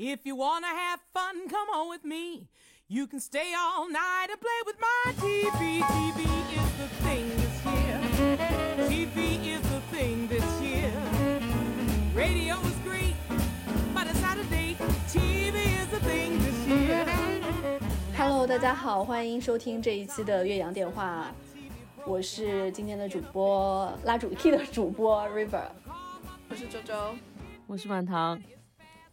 If you wanna have fun, come on with me. You can stay all night and play with my TV. TV is the thing this year. TV is the thing this year. Radio is great, but it's out of date. TV is the thing this year. Hello，大家好，欢迎收听这一期的岳阳电话，我是今天的主播拉主 key 的主播 River。我是周周，我是满堂，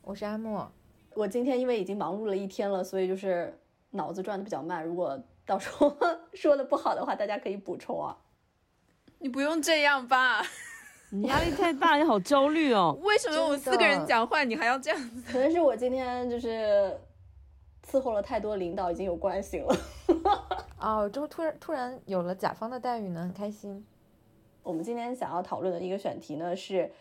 我是阿莫。我今天因为已经忙碌了一天了，所以就是脑子转的比较慢。如果到时候 说的不好的话，大家可以补充啊。你不用这样吧？你 压力太大，你好焦虑哦。为什么我们四个人讲话，你还要这样子？可能是我今天就是伺候了太多领导，已经有惯性了。哦，就突然突然有了甲方的待遇呢，很开心。我们今天想要讨论的一个选题呢是，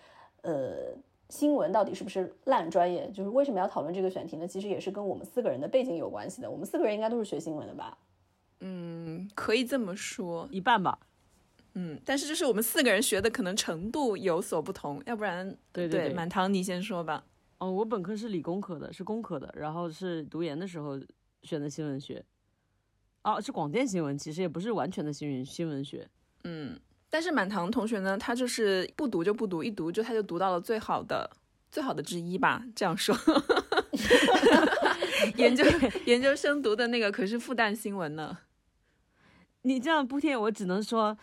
呃。新闻到底是不是烂专业？就是为什么要讨论这个选题呢？其实也是跟我们四个人的背景有关系的。我们四个人应该都是学新闻的吧？嗯，可以这么说，一半吧。嗯，但是就是我们四个人学的可能程度有所不同，要不然对对满堂你先说吧。哦，我本科是理工科的，是工科的，然后是读研的时候选的新闻学。哦，是广电新闻，其实也不是完全的新闻新闻学。嗯。但是满堂同学呢，他就是不读就不读，一读就他就读到了最好的最好的之一吧，这样说。研究研究生读的那个可是复旦新闻呢。你这样不贴，我只能说，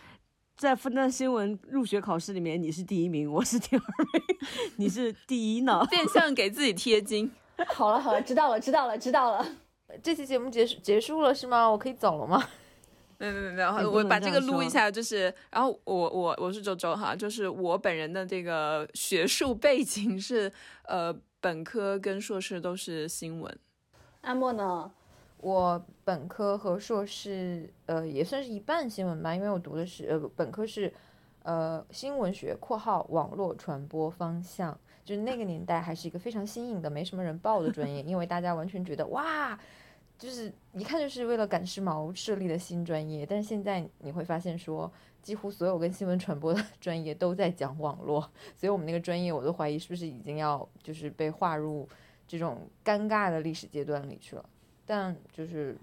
在复旦新闻入学考试里面，你是第一名，我是第二名，你是第一呢，变相给自己贴金。好了好了，知道了知道了知道了，这期节目结束结束了是吗？我可以走了吗？没有没有没有，我把这个录一下，就是，然后我我我是周周哈，就是我本人的这个学术背景是，呃，本科跟硕士都是新闻。阿莫呢？我本科和硕士，呃，也算是一半新闻吧，因为我读的是，呃，本科是，呃，新闻学（括号网络传播方向），就是那个年代还是一个非常新颖的、没什么人报的专业，因为大家完全觉得哇。就是一看就是为了赶时髦设立的新专业，但是现在你会发现说，几乎所有跟新闻传播的 专业都在讲网络，所以我们那个专业我都怀疑是不是已经要就是被划入这种尴尬的历史阶段里去了。但就是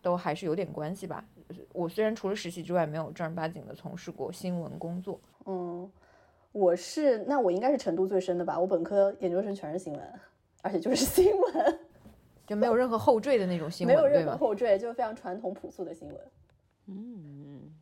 都还是有点关系吧。我虽然除了实习之外没有正儿八经的从事过新闻工作，嗯，我是那我应该是程度最深的吧。我本科研究生全是新闻，而且就是新闻。就没有任何后缀的那种新闻，没有任何后缀，就是非常传统朴素的新闻。嗯，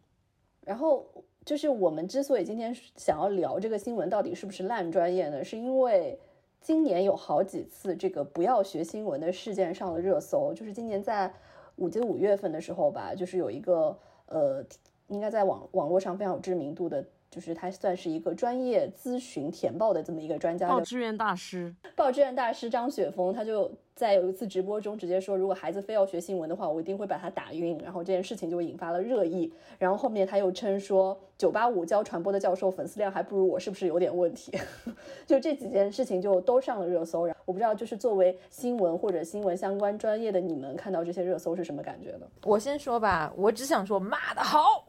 然后就是我们之所以今天想要聊这个新闻到底是不是烂专业呢，是因为今年有好几次这个不要学新闻的事件上了热搜。就是今年在五记得五月份的时候吧，就是有一个呃，应该在网网络上非常有知名度的。就是他算是一个专业咨询填报的这么一个专家，报志愿大师，报志愿大师张雪峰，他就在有一次直播中直接说，如果孩子非要学新闻的话，我一定会把他打晕。然后这件事情就引发了热议。然后后面他又称说，九八五教传播的教授粉丝量还不如我，是不是有点问题？就这几件事情就都上了热搜。然后我不知道，就是作为新闻或者新闻相关专业的你们，看到这些热搜是什么感觉呢？我先说吧，我只想说骂的好，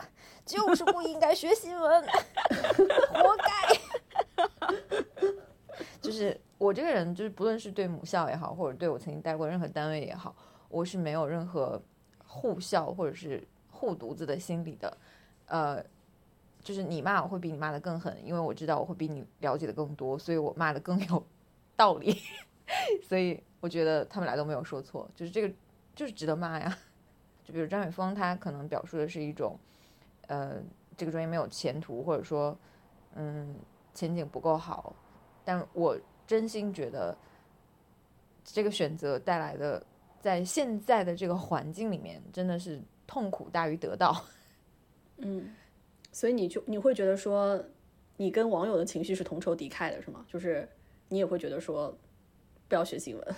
就是不应该学新闻。活该！就是我这个人，就是不论是对母校也好，或者对我曾经待过任何单位也好，我是没有任何护校或者是护犊子的心理的。呃，就是你骂我会比你骂的更狠，因为我知道我会比你了解的更多，所以我骂的更有道理。所以我觉得他们俩都没有说错，就是这个就是值得骂呀。就比如张雪峰，他可能表述的是一种，呃。这个专业没有前途，或者说，嗯，前景不够好，但我真心觉得，这个选择带来的，在现在的这个环境里面，真的是痛苦大于得到。嗯，所以你就你会觉得说，你跟网友的情绪是同仇敌忾的，是吗？就是你也会觉得说，不要学新闻。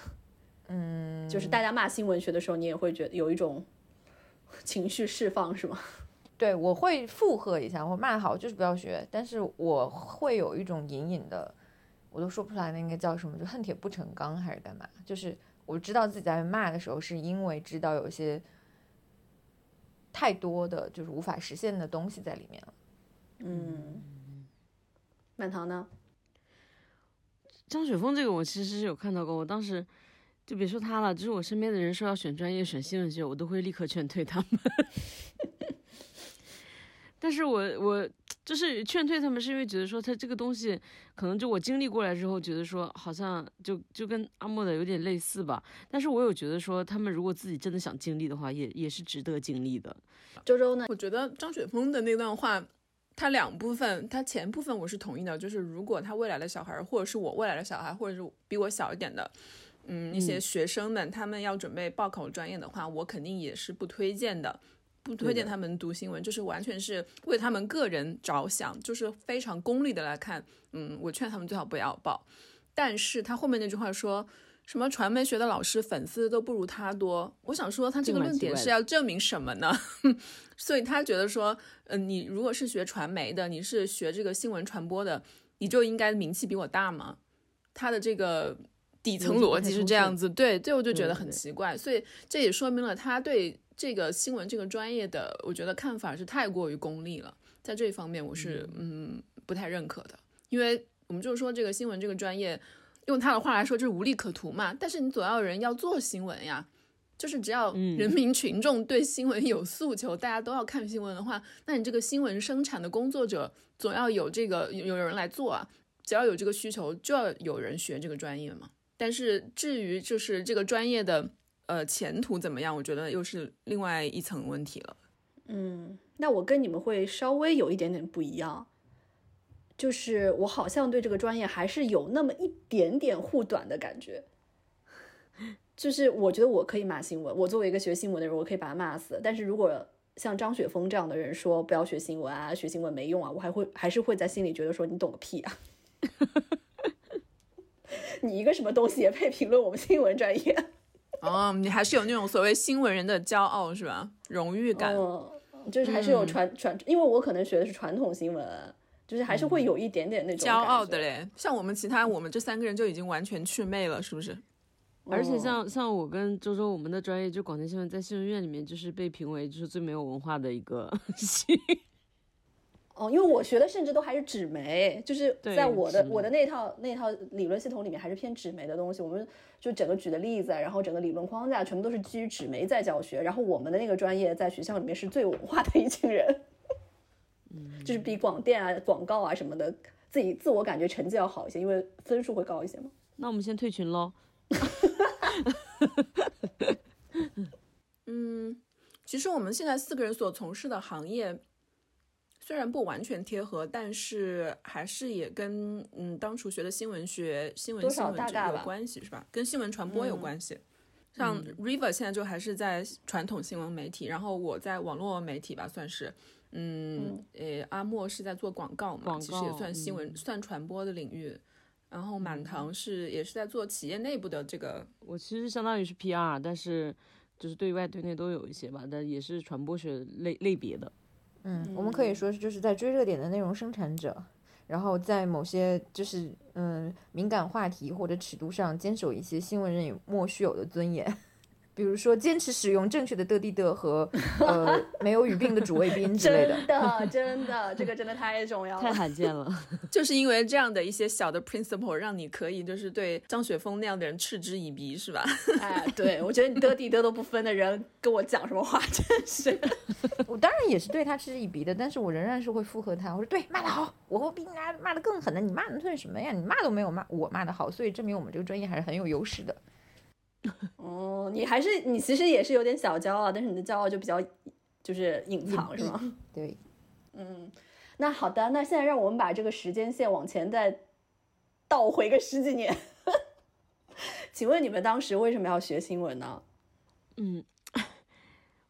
嗯，就是大家骂新闻学的时候，你也会觉得有一种情绪释放，是吗？对，我会附和一下，我骂好就是不要学，但是我会有一种隐隐的，我都说不出来那个叫什么，就恨铁不成钢还是干嘛？就是我知道自己在骂的时候，是因为知道有些太多的就是无法实现的东西在里面了。嗯，满堂呢？张雪峰这个我其实是有看到过，我当时就别说他了，就是我身边的人说要选专业选新闻学，我都会立刻劝退他们。但是我我就是劝退他们，是因为觉得说他这个东西，可能就我经历过来之后，觉得说好像就就跟阿莫的有点类似吧。但是我有觉得说，他们如果自己真的想经历的话，也也是值得经历的。周周呢？我觉得张雪峰的那段话，他两部分，他前部分我是同意的，就是如果他未来的小孩，或者是我未来的小孩，或者是比我小一点的，嗯，一些学生们，他们要准备报考专业的话，我肯定也是不推荐的。不推荐他们读新闻，就是完全是为他们个人着想，就是非常功利的来看。嗯，我劝他们最好不要报。但是他后面那句话说什么传媒学的老师粉丝都不如他多，我想说他这个论点是要证明什么呢？所以他觉得说，嗯，你如果是学传媒的，你是学这个新闻传播的，你就应该名气比我大吗？他的这个底层逻辑是这样子，对，最后就觉得很奇怪。所以这也说明了他对。这个新闻这个专业的，我觉得看法是太过于功利了，在这一方面我是嗯不太认可的，因为我们就是说这个新闻这个专业，用他的话来说就是无利可图嘛。但是你总要人要做新闻呀，就是只要人民群众对新闻有诉求，大家都要看新闻的话，那你这个新闻生产的工作者总要有这个有人来做啊，只要有这个需求，就要有人学这个专业嘛。但是至于就是这个专业的。呃，前途怎么样？我觉得又是另外一层问题了。嗯，那我跟你们会稍微有一点点不一样，就是我好像对这个专业还是有那么一点点护短的感觉。就是我觉得我可以骂新闻，我作为一个学新闻的人，我可以把他骂死。但是如果像张雪峰这样的人说不要学新闻啊，学新闻没用啊，我还会还是会在心里觉得说你懂个屁啊！你一个什么东西也配评论我们新闻专业？哦，你还是有那种所谓新闻人的骄傲是吧？荣誉感，就是还是有传传，因为我可能学的是传统新闻，就是还是会有一点点那种骄傲的嘞。像我们其他，我们这三个人就已经完全祛魅了，是不是？而且像像我跟周周，我们的专业就广电新闻，在新闻院里面就是被评为就是最没有文化的一个系。哦，因为我学的甚至都还是纸媒，就是在我的我的那套那套理论系统里面还是偏纸媒的东西。我们就整个举的例子，然后整个理论框架全部都是基于纸媒在教学。然后我们的那个专业在学校里面是最有文化的一群人，嗯，就是比广电啊、广告啊什么的，自己自我感觉成绩要好一些，因为分数会高一些嘛。那我们先退群喽。嗯，其实我们现在四个人所从事的行业。虽然不完全贴合，但是还是也跟嗯当初学的新闻学、新闻新闻有关系，是吧？跟新闻传播有关系。像 River 现在就还是在传统新闻媒体，然后我在网络媒体吧，算是。嗯，呃，阿莫是在做广告嘛，其实也算新闻、算传播的领域。然后满堂是也是在做企业内部的这个。我其实相当于是 PR，但是就是对外对内都有一些吧，但也是传播学类类别的。嗯，我们可以说是就是在追热点的内容生产者，然后在某些就是嗯敏感话题或者尺度上坚守一些新闻人莫须有的尊严。比如说，坚持使用正确的的地的和呃 没有语病的主谓宾之类的。真的，真的，这个真的太重要了，太罕见了。就是因为这样的一些小的 principle，让你可以就是对张雪峰那样的人嗤之以鼻，是吧？哎，对，我觉得你的地的都不分的人跟我讲什么话，真是。我当然也是对他嗤之以鼻的，但是我仍然是会附和他。我说对，骂得好，我会比你骂骂得更狠的。你骂的算什么呀？你骂都没有骂我骂得好，所以证明我们这个专业还是很有优势的。哦，你还是你其实也是有点小骄傲，但是你的骄傲就比较就是隐藏，是吗？对，嗯，那好的，那现在让我们把这个时间线往前再倒回个十几年，请问你们当时为什么要学新闻呢？嗯，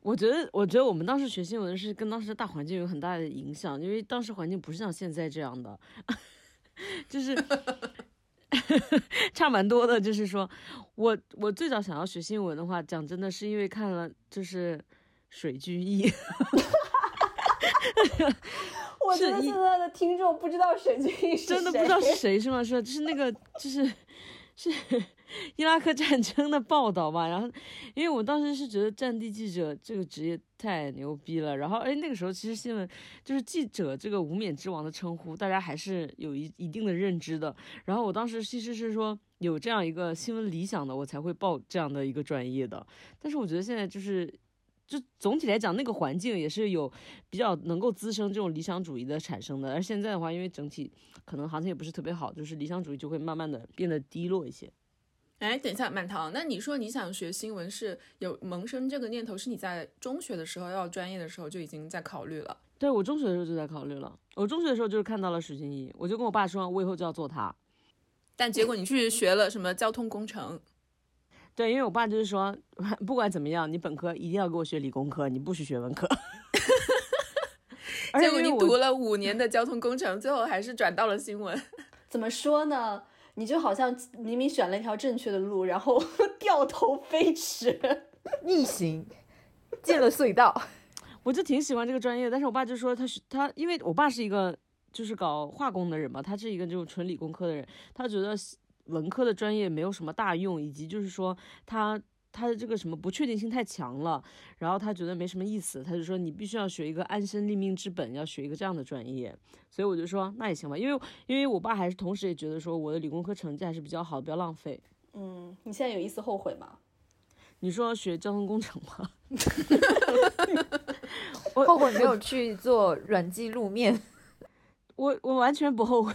我觉得，我觉得我们当时学新闻是跟当时的大环境有很大的影响，因为当时环境不是像现在这样的，就是。差蛮多的，就是说，我我最早想要学新闻的话，讲真的是因为看了就是水居易。我觉得现在的听众不知道水居易是谁，真的不知道是谁是吗？是就是那个就是是 伊拉克战争的报道吧，然后因为我当时是觉得战地记者这个职业太牛逼了，然后哎那个时候其实新闻就是记者这个无冕之王的称呼，大家还是有一一定的认知的。然后我当时其实是说有这样一个新闻理想的，我才会报这样的一个专业的。但是我觉得现在就是。就总体来讲，那个环境也是有比较能够滋生这种理想主义的产生的。而现在的话，因为整体可能行情也不是特别好，就是理想主义就会慢慢的变得低落一些。哎，等一下，满堂，那你说你想学新闻是有萌生这个念头，是你在中学的时候要专业的时候就已经在考虑了？对，我中学的时候就在考虑了。我中学的时候就是看到了许晶怡，我就跟我爸说，我以后就要做他。但结果你去学了什么交通工程？对，因为我爸就是说，不管怎么样，你本科一定要给我学理工科，你不许学文科。结果你读了五年的交通工程，最后还是转到了新闻。怎么说呢？你就好像明明选了一条正确的路，然后 掉头飞驰，逆行进了隧道。我就挺喜欢这个专业，但是我爸就说他是他，因为我爸是一个就是搞化工的人嘛，他是一个这种纯理工科的人，他觉得。文科的专业没有什么大用，以及就是说他他的这个什么不确定性太强了，然后他觉得没什么意思，他就说你必须要学一个安身立命之本，要学一个这样的专业。所以我就说那也行吧，因为因为我爸还是同时也觉得说我的理工科成绩还是比较好，不要浪费。嗯，你现在有一丝后悔吗？你说学交通工程吗？后悔没有去做软技路面。我我完全不后悔。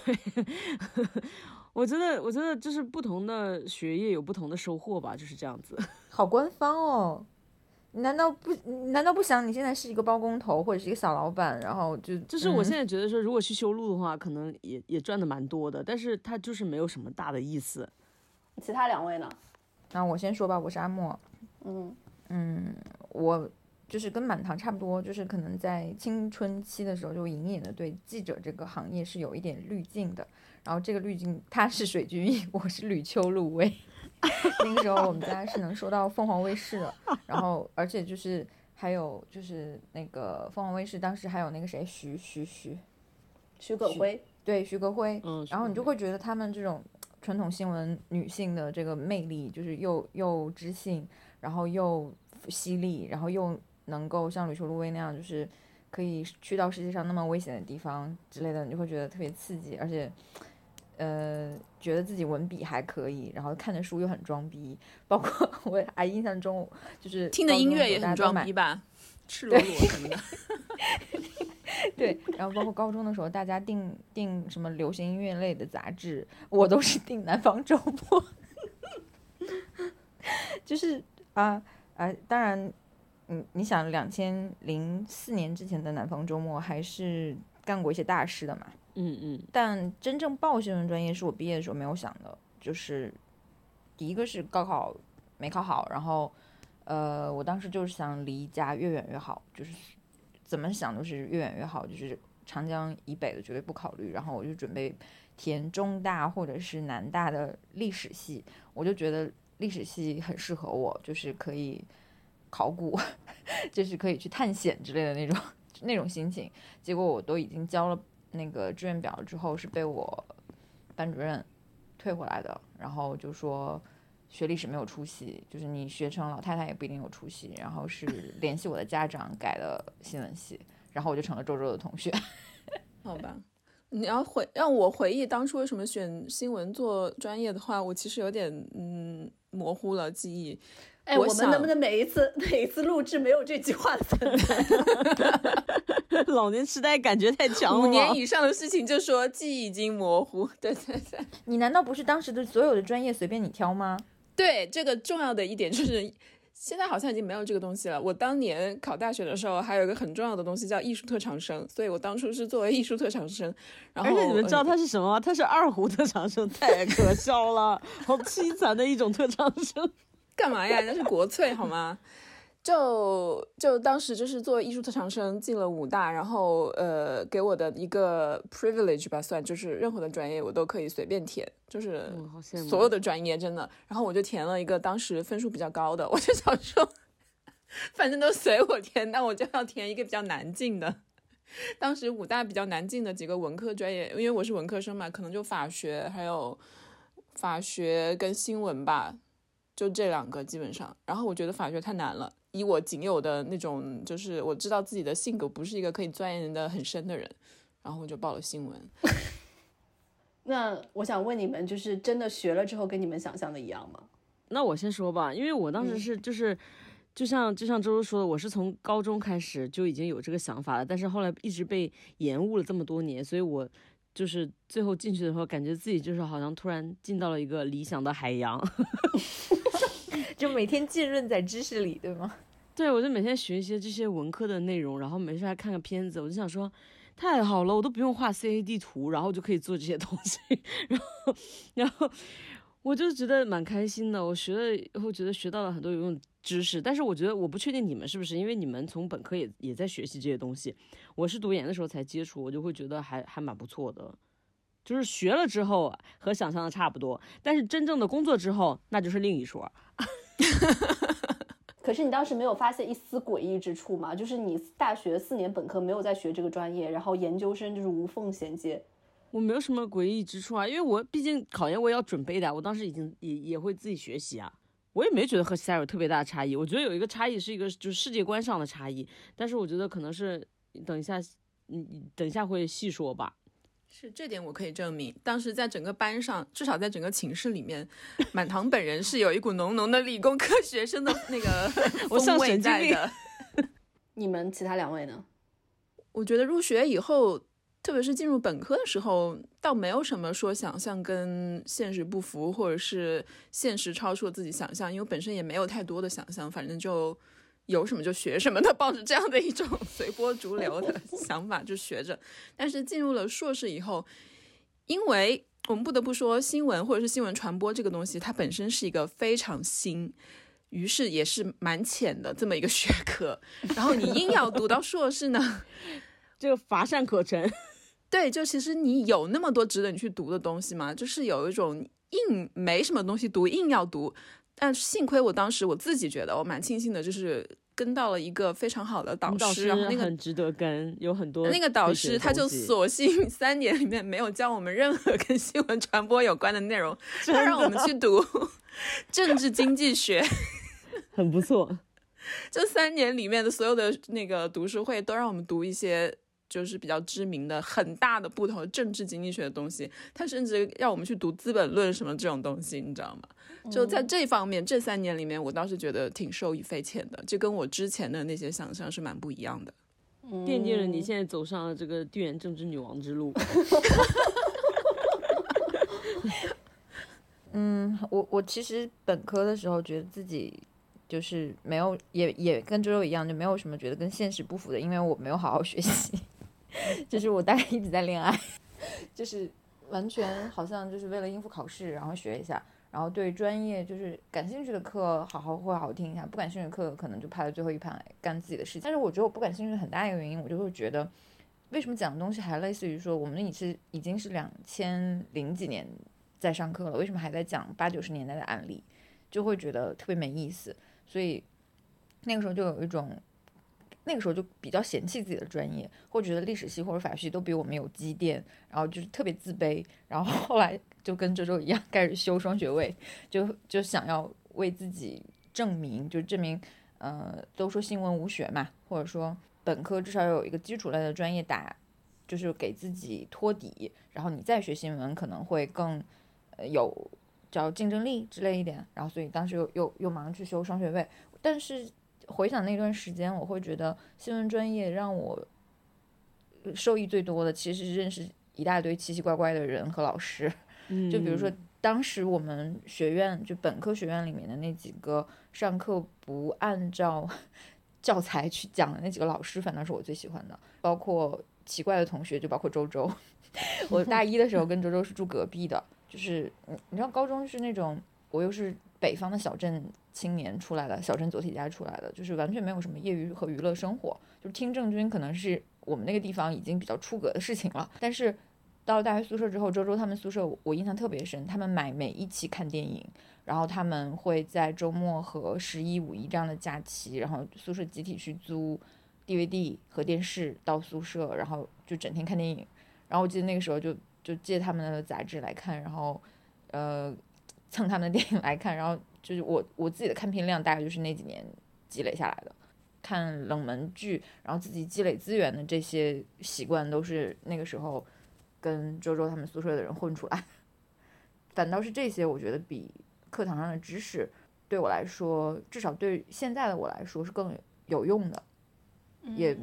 我觉得，我觉得就是不同的学业有不同的收获吧，就是这样子。好官方哦，难道不？难道不想你现在是一个包工头或者是一个小老板，然后就就是我现在觉得说，如果去修路的话，可能也也赚的蛮多的，但是他就是没有什么大的意思。其他两位呢？那我先说吧，我是阿莫。嗯嗯，我就是跟满堂差不多，就是可能在青春期的时候就隐隐的对记者这个行业是有一点滤镜的。然后这个滤镜，他是水军翼，我是吕秋露薇。那个时候我们家是能收到凤凰卫视的，然后而且就是还有就是那个凤凰卫视当时还有那个谁徐徐徐徐可辉，对徐可辉，嗯，然后你就会觉得他们这种传统新闻女性的这个魅力，就是又又知性，然后又犀利，然后又能够像吕秋露薇那样，就是可以去到世界上那么危险的地方之类的，你就会觉得特别刺激，而且。呃，觉得自己文笔还可以，然后看的书又很装逼，包括我还印象中就是听的音乐也很装逼吧，赤裸裸什么的。对，然后包括高中的时候，大家订订什么流行音乐类的杂志，我都是订《南方周末》。就是啊啊，当然，嗯，你想两千零四年之前的《南方周末》还是干过一些大事的嘛？嗯嗯，但真正报新闻专业是我毕业的时候没有想的，就是第一个是高考没考好，然后呃，我当时就是想离家越远越好，就是怎么想都是越远越好，就是长江以北的绝对不考虑，然后我就准备填中大或者是南大的历史系，我就觉得历史系很适合我，就是可以考古，就是可以去探险之类的那种 那种心情，结果我都已经交了。那个志愿表之后是被我班主任退回来的，然后就说学历史没有出息，就是你学成老太太也不一定有出息。然后是联系我的家长改了新闻系，然后我就成了周周的同学。好吧，你要回让我回忆当初为什么选新闻做专业的话，我其实有点嗯模糊了记忆。哎，我们能不能每一次每一次录制没有这句话的存在？老年痴呆感觉太强了。五年以上的事情就说记忆已经模糊。对对对，你难道不是当时的所有的专业随便你挑吗？对，这个重要的一点就是，现在好像已经没有这个东西了。我当年考大学的时候，还有一个很重要的东西叫艺术特长生，所以我当初是作为艺术特长生。然后，而且你们知道他是什么吗？他是二胡特长生，太可笑了，好凄惨的一种特长生。干嘛呀？那是国粹好吗？就就当时就是作为艺术特长生进了武大，然后呃给我的一个 privilege 吧，算就是任何的专业我都可以随便填，就是所有的专业真的。然后我就填了一个当时分数比较高的，我就想说，反正都随我填，那我就要填一个比较难进的。当时武大比较难进的几个文科专业，因为我是文科生嘛，可能就法学还有。法学跟新闻吧，就这两个基本上。然后我觉得法学太难了，以我仅有的那种，就是我知道自己的性格不是一个可以钻研的很深的人，然后我就报了新闻。那我想问你们，就是真的学了之后跟你们想象的一样吗？那我先说吧，因为我当时是就是，就像就像周周说的，我是从高中开始就已经有这个想法了，但是后来一直被延误了这么多年，所以我就是最后进去的时候，感觉自己就是好像突然进到了一个理想的海洋，就每天浸润在知识里，对吗？对，我就每天学一些这些文科的内容，然后没事还看个片子，我就想说。太好了，我都不用画 CAD 图，然后就可以做这些东西，然后，然后我就觉得蛮开心的。我学了以后，觉得学到了很多有用知识。但是我觉得我不确定你们是不是，因为你们从本科也也在学习这些东西，我是读研的时候才接触，我就会觉得还还蛮不错的。就是学了之后和想象的差不多，但是真正的工作之后，那就是另一说。可是你当时没有发现一丝诡异之处吗？就是你大学四年本科没有在学这个专业，然后研究生就是无缝衔接。我没有什么诡异之处啊，因为我毕竟考研我也要准备的，我当时已经也也会自己学习啊，我也没觉得和其他有特别大的差异。我觉得有一个差异是一个就是世界观上的差异，但是我觉得可能是等一下，嗯，等一下会细说吧。是这点我可以证明，当时在整个班上，至少在整个寝室里面，满堂本人是有一股浓浓的理工科学生的那个 风味在的。你们其他两位呢？我觉得入学以后，特别是进入本科的时候，倒没有什么说想象跟现实不符，或者是现实超出了自己想象，因为本身也没有太多的想象，反正就。有什么就学什么的，抱着这样的一种随波逐流的想法就学着。但是进入了硕士以后，因为我们不得不说，新闻或者是新闻传播这个东西，它本身是一个非常新，于是也是蛮浅的这么一个学科。然后你硬要读到硕士呢，这个乏善可陈。对，就其实你有那么多值得你去读的东西吗？就是有一种硬没什么东西读，硬要读。但幸亏我当时我自己觉得我蛮庆幸的，就是跟到了一个非常好的导师，然后那个很值得跟，有很多那个导师他就索性 三年里面没有教我们任何跟新闻传播有关的内容，他让我们去读 政治经济学，很不错。这三年里面的所有的那个读书会都让我们读一些。就是比较知名的很大的不同政治经济学的东西，他甚至让我们去读《资本论》什么这种东西，你知道吗？就在这方面，这三年里面，我倒是觉得挺受益匪浅的，就跟我之前的那些想象是蛮不一样的，奠定了你现在走上了这个地缘政治女王之路。嗯，我我其实本科的时候觉得自己就是没有，也也跟周周一样，就没有什么觉得跟现实不符的，因为我没有好好学习。就是我大概一直在恋爱，就是完全好像就是为了应付考试，然后学一下，然后对专业就是感兴趣的课好好会好好听一下，不感兴趣的课可能就排在最后一排干自己的事情。但是我觉得我不感兴趣很大一个原因，我就会觉得为什么讲的东西还类似于说我们已是已经是两千零几年在上课了，为什么还在讲八九十年代的案例，就会觉得特别没意思。所以那个时候就有一种。那个时候就比较嫌弃自己的专业，或者觉得历史系或者法学系都比我们有积淀，然后就是特别自卑。然后后来就跟周周一样，开始修双学位，就就想要为自己证明，就证明，呃，都说新闻无学嘛，或者说本科至少有一个基础类的专业打，就是给自己托底，然后你再学新闻可能会更，呃，有叫竞争力之类一点。然后所以当时又又又忙去修双学位，但是。回想那段时间，我会觉得新闻专业让我受益最多的，其实是认识一大堆奇奇怪怪的人和老师。就比如说，当时我们学院就本科学院里面的那几个上课不按照 教材去讲的那几个老师，反倒是我最喜欢的。包括奇怪的同学，就包括周周。我大一的时候跟周周是住隔壁的，就是你你知道，高中是那种，我又是北方的小镇。青年出来的，小镇做题家出来的，就是完全没有什么业余和娱乐生活。就是听郑钧，可能是我们那个地方已经比较出格的事情了。但是到了大学宿舍之后，周周他们宿舍我印象特别深，他们买每一期看电影，然后他们会在周末和十一、五一这样的假期，然后宿舍集体去租 DVD 和电视到宿舍，然后就整天看电影。然后我记得那个时候就就借他们的杂志来看，然后。呃，蹭他们的电影来看，然后就是我我自己的看片量大概就是那几年积累下来的，看冷门剧，然后自己积累资源的这些习惯都是那个时候跟周周他们宿舍的人混出来，反倒是这些我觉得比课堂上的知识对我来说，至少对现在的我来说是更有用的，也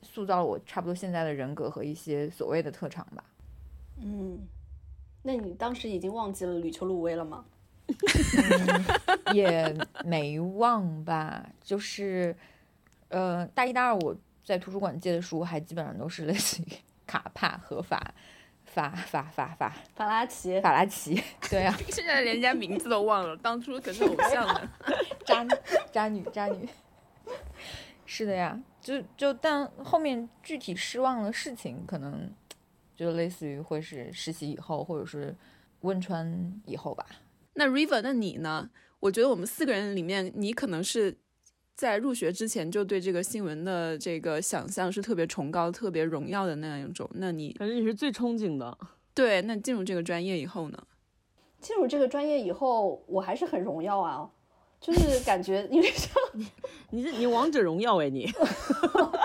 塑造了我差不多现在的人格和一些所谓的特长吧。嗯，那你当时已经忘记了吕秋露薇了吗？也没忘吧，就是，呃，大一、大二我在图书馆借的书，还基本上都是类似于卡帕和法法法法法法拉奇，法拉奇，对啊，现在连人家名字都忘了，当初可是偶像呢。渣 渣女渣女，是的呀，就就但后面具体失望的事情，可能就类似于会是实习以后，或者是汶川以后吧。那 River，那你呢？我觉得我们四个人里面，你可能是在入学之前就对这个新闻的这个想象是特别崇高、特别荣耀的那样一种。那你感觉你是最憧憬的。对，那进入这个专业以后呢？进入这个专业以后，我还是很荣耀啊，就是感觉因为像你是你王者荣耀哎你，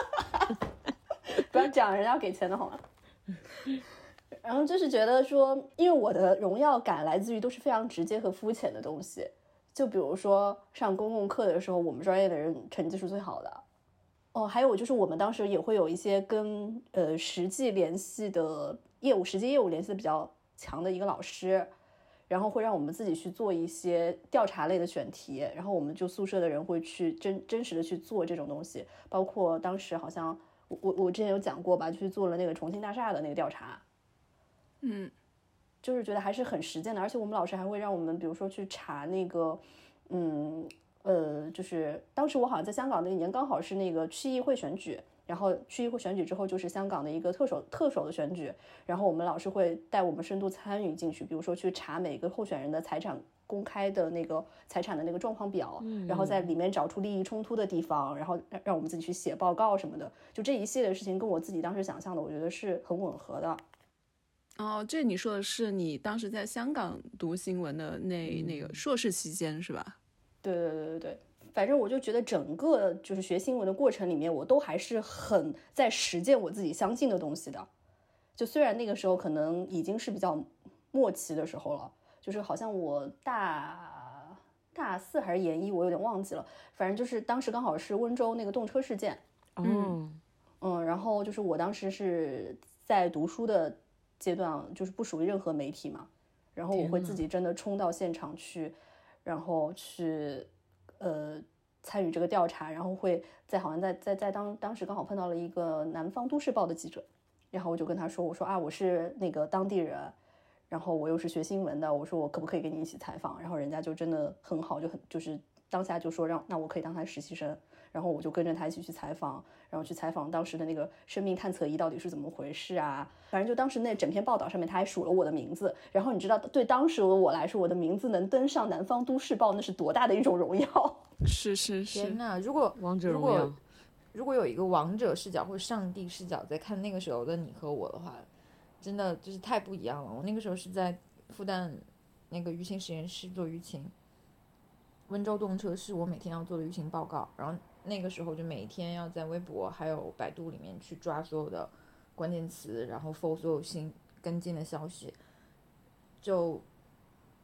不要讲人家要给钱的好吗？然后就是觉得说，因为我的荣耀感来自于都是非常直接和肤浅的东西，就比如说上公共课的时候，我们专业的人成绩是最好的。哦，还有就是我们当时也会有一些跟呃实际联系的业务、实际业务联系的比较强的一个老师，然后会让我们自己去做一些调查类的选题，然后我们就宿舍的人会去真真实的去做这种东西，包括当时好像我我我之前有讲过吧，去做了那个重庆大厦的那个调查，嗯，就是觉得还是很实践的，而且我们老师还会让我们，比如说去查那个，嗯呃，就是当时我好像在香港那一年刚好是那个区议会选举，然后区议会选举之后就是香港的一个特首特首的选举，然后我们老师会带我们深度参与进去，比如说去查每个候选人的财产公开的那个财产的那个状况表，然后在里面找出利益冲突的地方，然后让让我们自己去写报告什么的，就这一系列事情跟我自己当时想象的，我觉得是很吻合的。哦，这你说的是你当时在香港读新闻的那那个硕士期间是吧？对对对对对，反正我就觉得整个就是学新闻的过程里面，我都还是很在实践我自己相信的东西的。就虽然那个时候可能已经是比较末期的时候了，就是好像我大大四还是研一，我有点忘记了。反正就是当时刚好是温州那个动车事件，哦，嗯，然后就是我当时是在读书的阶段，就是不属于任何媒体嘛，然后我会自己真的冲到现场去，然后去呃参与这个调查，然后会在好像在在在当当时刚好碰到了一个南方都市报的记者，然后我就跟他说，我说啊我是那个当地人，然后我又是学新闻的，我说我可不可以跟你一起采访？然后人家就真的很好，就很就是当下就说让那我可以当他实习生，然后我就跟着他一起去采访，然后去采访当时的那个生命探测仪到底是怎么回事啊？反正就当时那整篇报道上面他还数了我的名字，然后你知道对当时的我来说，我的名字能登上南方都市报，那是多大的一种荣耀！是是是天，呐，如果王者如果荣耀，如果有一个王者视角或者上帝视角在看那个时候的你和我的话，真的就是太不一样了。我那个时候是在复旦那个舆情实验室做舆情，温州动车是我每天要做的舆情报告，然后那个时候就每天要在微博还有百度里面去抓所有的关键词，然后 follow 所有新跟进的消息，就。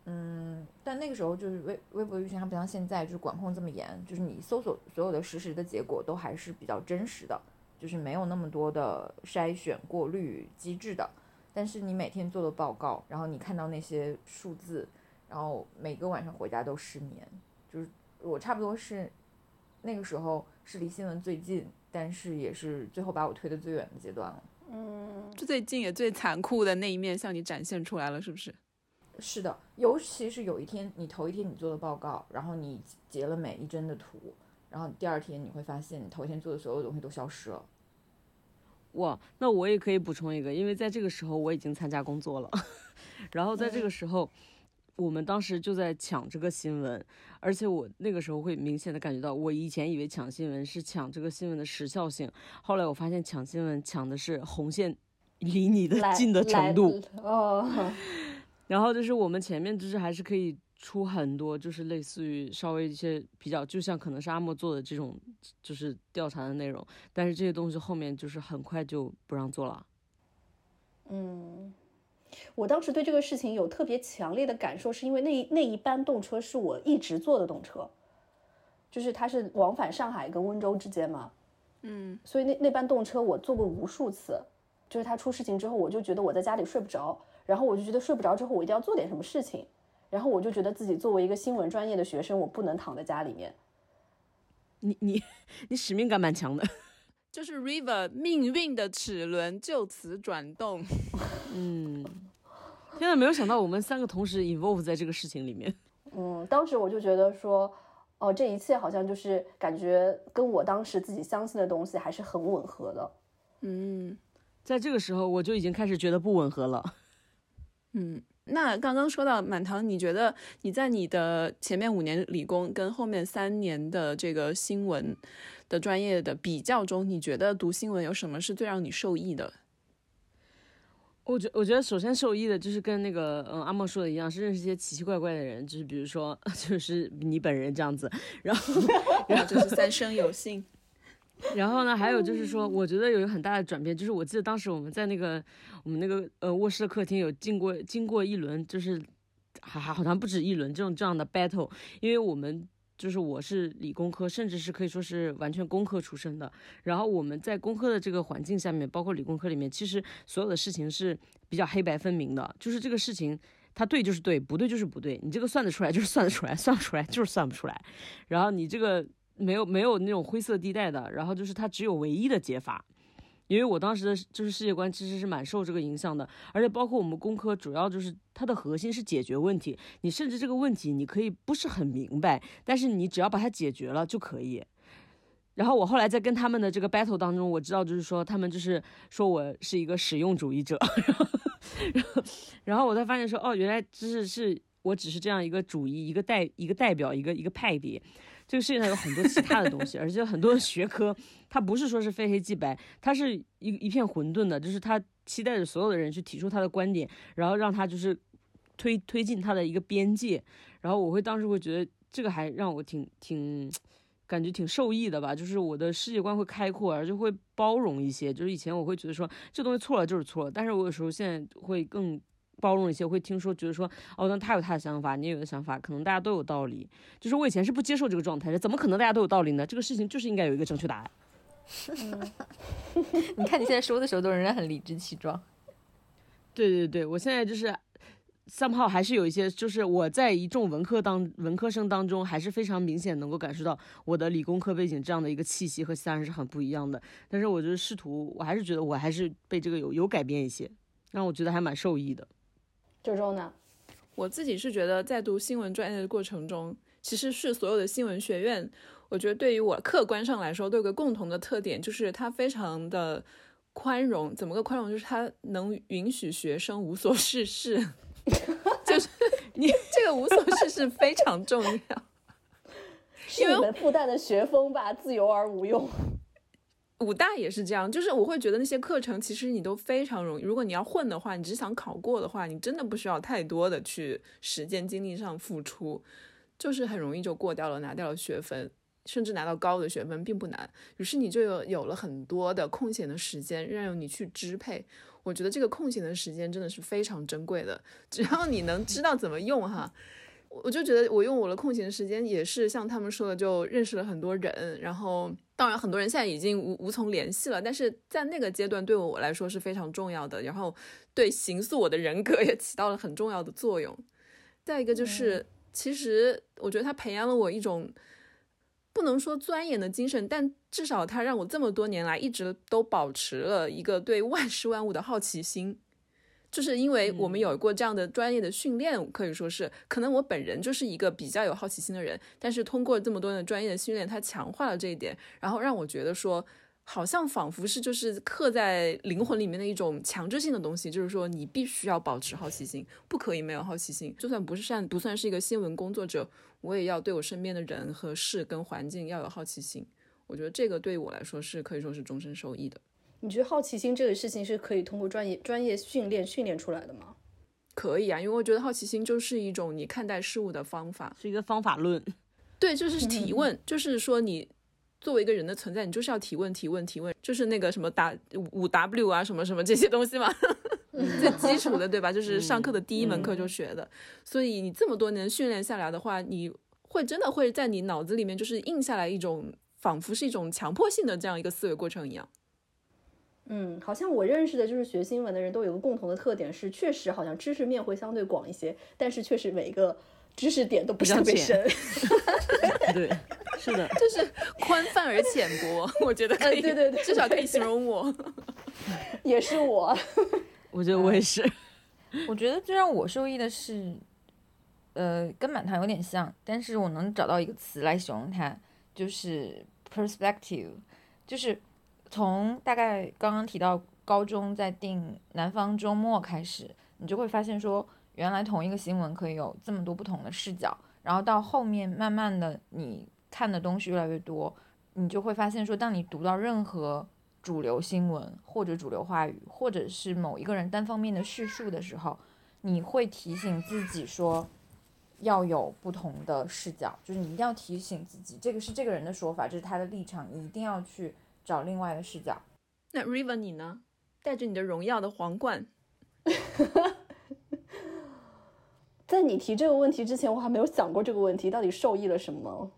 嗯，但那个时候就是微微博舆情，它不像现在就是管控这么严，就是你搜索所有的实时的结果都还是比较真实的，就是没有那么多的筛选过滤机制的。但是你每天做的报告，然后你看到那些数字，然后每个晚上回家都失眠，就是我差不多是那个时候是离新闻最近，但是也是最后把我推得最远的阶段了。嗯，就最近也最残酷的那一面向你展现出来了，是不是？是的，尤其是有一天你头一天你做的报告，然后你截了每一帧的图，然后第二天你会发现你头一天做的所有东西都消失了。哇，那我也可以补充一个，因为在这个时候我已经参加工作了，然后在这个时候，我们当时就在抢这个新闻，而且我那个时候会明显的感觉到，我以前以为抢新闻是抢这个新闻的时效性，后来我发现抢新闻抢的是红线离你的近的程度，哦，然后就是我们前面就是还是可以出很多就是类似于稍微一些比较，就像可能是阿莫做的这种就是调查的内容，但是这些东西后面就是很快就不让做了。嗯，我当时对这个事情有特别强烈的感受，是因为那那一班动车是我一直坐的动车，就是它是往返上海跟温州之间嘛。嗯，所以那那班动车我坐过无数次，就是它出事情之后，我就觉得我在家里睡不着，然后我就觉得睡不着之后我一定要做点什么事情，然后我就觉得自己作为一个新闻专业的学生，我不能躺在家里面。你你你使命感蛮强的，就是 River 命运的齿轮就此转动。嗯，天呐，没有想到我们三个同时 involve 在这个事情里面。嗯，当时我就觉得说，哦，这一切好像就是感觉跟我当时自己相信的东西还是很吻合的。嗯在这个时候，我就已经开始觉得不吻合了。嗯，那刚刚说到满堂，你觉得你在你的前面五年理工跟后面三年的这个新闻的专业的比较中，你觉得读新闻有什么是最让你受益的？我觉我觉得首先受益的就是跟那个嗯阿莫说的一样，是认识一些奇奇怪怪的人，就是比如说 就是你本人这样子，然后 然后就是三生有幸。然后呢，还有就是说，我觉得有一个很大的转变，就是我记得当时我们在那个我们那个呃卧室的客厅有经过经过一轮，就是还还好像不止一轮这种这样的 battle，因为我们就是我是理工科，甚至是可以说是完全工科出身的，然后我们在工科的这个环境下面，包括理工科里面，其实所有的事情是比较黑白分明的，就是这个事情。它对就是对，不对就是不对。你这个算得出来就是算得出来，算不出来就是算不出来。然后你这个没有没有那种灰色地带的，然后就是它只有唯一的解法。因为我当时的就是世界观其实是蛮受这个影响的，而且包括我们工科主要就是它的核心是解决问题。你甚至这个问题你可以不是很明白，但是你只要把它解决了就可以。然后我后来在跟他们的这个 battle 当中，我知道就是说他们就是说我是一个实用主义者，然后然后然后我才发现说哦，原来就是是我只是这样一个主义，一个代一个代表，一个一个派别。这个世界上有很多其他的东西，而且很多学科它不是说是非黑即白，它是一一片混沌的，就是他期待着所有的人去提出他的观点，然后让他就是推推进他的一个边界。然后我会当时会觉得这个还让我挺挺。感觉挺受益的吧，就是我的世界观会开阔，而且会包容一些。就是以前我会觉得说这东西错了就是错了，但是我有时候现在会更包容一些，会听说觉得说哦，那他有他的想法，你也有的想法，可能大家都有道理。就是我以前是不接受这个状态的，怎么可能大家都有道理呢？这个事情就是应该有一个正确答案。你看你现在说的时候都仍然很理直气壮。对对对，我现在就是。somehow 还是有一些，就是我在一众文科当文科生当中，还是非常明显能够感受到我的理工科背景这样的一个气息和其他人是很不一样的。但是我觉得试图，我还是觉得我还是被这个有有改变一些，让我觉得还蛮受益的。周周呢？我自己是觉得在读新闻专业的过程中，其实是所有的新闻学院，我觉得对于我客观上来说都有个共同的特点，就是它非常的宽容。怎么个宽容？就是它能允许学生无所事事。就是你这个无所事事非常重要，是你们复旦的学风吧，自由而无用。武大也是这样，就是我会觉得那些课程其实你都非常容易。如果你要混的话，你只想考过的话，你真的不需要太多的去时间精力上付出，就是很容易就过掉了，拿掉了学分，甚至拿到高的学分并不难。于是你就有有了很多的空闲的时间，任由你去支配。我觉得这个空闲的时间真的是非常珍贵的，只要你能知道怎么用哈，我就觉得我用我的空闲时间也是像他们说的，就认识了很多人，然后当然很多人现在已经无无从联系了，但是在那个阶段对我来说是非常重要的，然后对形塑我的人格也起到了很重要的作用。再一个就是，其实我觉得他培养了我一种。不能说钻研的精神，但至少他让我这么多年来一直都保持了一个对万事万物的好奇心。就是因为我们有过这样的专业的训练，可以说是可能我本人就是一个比较有好奇心的人，但是通过这么多的专业的训练，它强化了这一点，然后让我觉得说。好像仿佛是就是刻在灵魂里面的一种强制性的东西，就是说你必须要保持好奇心，不可以没有好奇心。就算不是善不算是一个新闻工作者，我也要对我身边的人和事跟环境要有好奇心。我觉得这个对我来说是可以说是终身受益的。你觉得好奇心这个事情是可以通过专业专业训练训练出来的吗？可以啊，因为我觉得好奇心就是一种你看待事物的方法，是一个方法论。对，就是提问，就是说你作为一个人的存在，你就是要提问、提问、提问，就是那个什么打五 W 啊，什么什么这些东西嘛，最基础的，对吧？就是上课的第一门课就学的。所以你这么多年训练下来的话，你会真的会在你脑子里面就是印下来一种，仿佛是一种强迫性的这样一个思维过程一样。嗯，好像我认识的就是学新闻的人都有个共同的特点是，确实好像知识面会相对广一些，但是确实每一个。知识点都不是特别深，对，是的，就是宽泛而浅薄，我觉得可以，对对对，至少可以形容我，也是我，我觉得我也是，我觉得最让我受益的是，呃，跟满堂有点像，但是我能找到一个词来形容它，就是 perspective，就是从大概刚刚提到高中在定南方周末开始，你就会发现说。原来同一个新闻可以有这么多不同的视角，然后到后面慢慢的你看的东西越来越多，你就会发现说，当你读到任何主流新闻或者主流话语，或者是某一个人单方面的叙述的时候，你会提醒自己说，要有不同的视角，就是你一定要提醒自己，这个是这个人的说法，这是他的立场，你一定要去找另外的视角。那 River 你呢？带着你的荣耀的皇冠。在你提这个问题之前，我还没有想过这个问题到底受益了什么。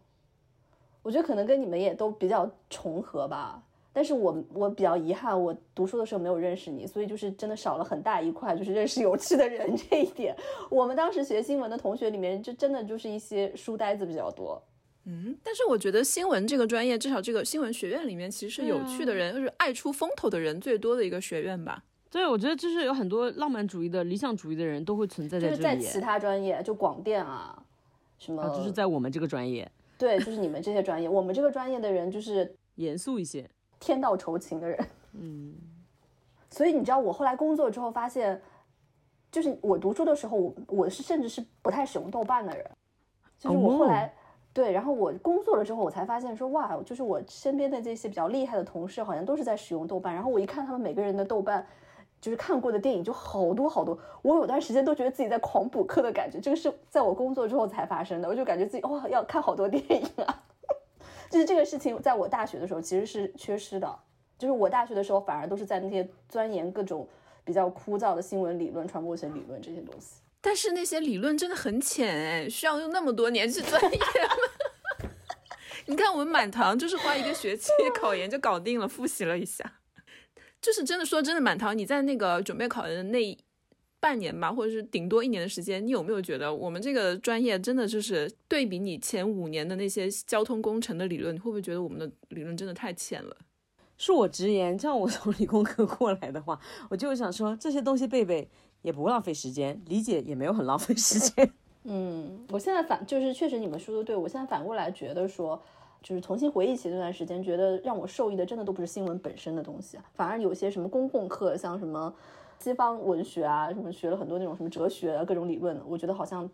我觉得可能跟你们也都比较重合吧。但是我我比较遗憾，我读书的时候没有认识你，所以就是真的少了很大一块，就是认识有趣的人这一点。我们当时学新闻的同学里面，就真的就是一些书呆子比较多。嗯，但是我觉得新闻这个专业，至少这个新闻学院里面，其实是有趣的人，就是爱出风头的人最多的一个学院吧。对，我觉得就是有很多浪漫主义的、理想主义的人都会存在在这里。就是在其他专业，就广电啊，什么，就是在我们这个专业。对，就是你们这些专业，我们这个专业的人就是严肃一些、天道酬勤的人。嗯。所以你知道，我后来工作之后发现，就是我读书的时候，我我是甚至是不太使用豆瓣的人。就是我后来对，然后我工作了之后，我才发现说，哇，就是我身边的这些比较厉害的同事，好像都是在使用豆瓣。然后我一看他们每个人的豆瓣。就是看过的电影就好多好多，我有段时间都觉得自己在狂补课的感觉，这个是在我工作之后才发生的，我就感觉自己哇要看好多电影啊，就是这个事情在我大学的时候其实是缺失的，就是我大学的时候反而都是在那些钻研各种比较枯燥的新闻理论、传播学理论这些东西，但是那些理论真的很浅哎，需要用那么多年去钻研吗？你看我们满堂就是花一个学期 考研就搞定了，复习了一下。就是真的说真的，满堂，你在那个准备考研的那半年吧，或者是顶多一年的时间，你有没有觉得我们这个专业真的就是对比你前五年的那些交通工程的理论，你会不会觉得我们的理论真的太浅了？恕我直言，像我从理工科过来的话，我就想说这些东西背背也不浪费时间，理解也没有很浪费时间。嗯，我现在反就是确实你们说的对，我现在反过来觉得说。就是重新回忆起那段时间，觉得让我受益的真的都不是新闻本身的东西，反而有些什么公共课，像什么西方文学啊，什么学了很多那种什么哲学啊各种理论，我觉得好像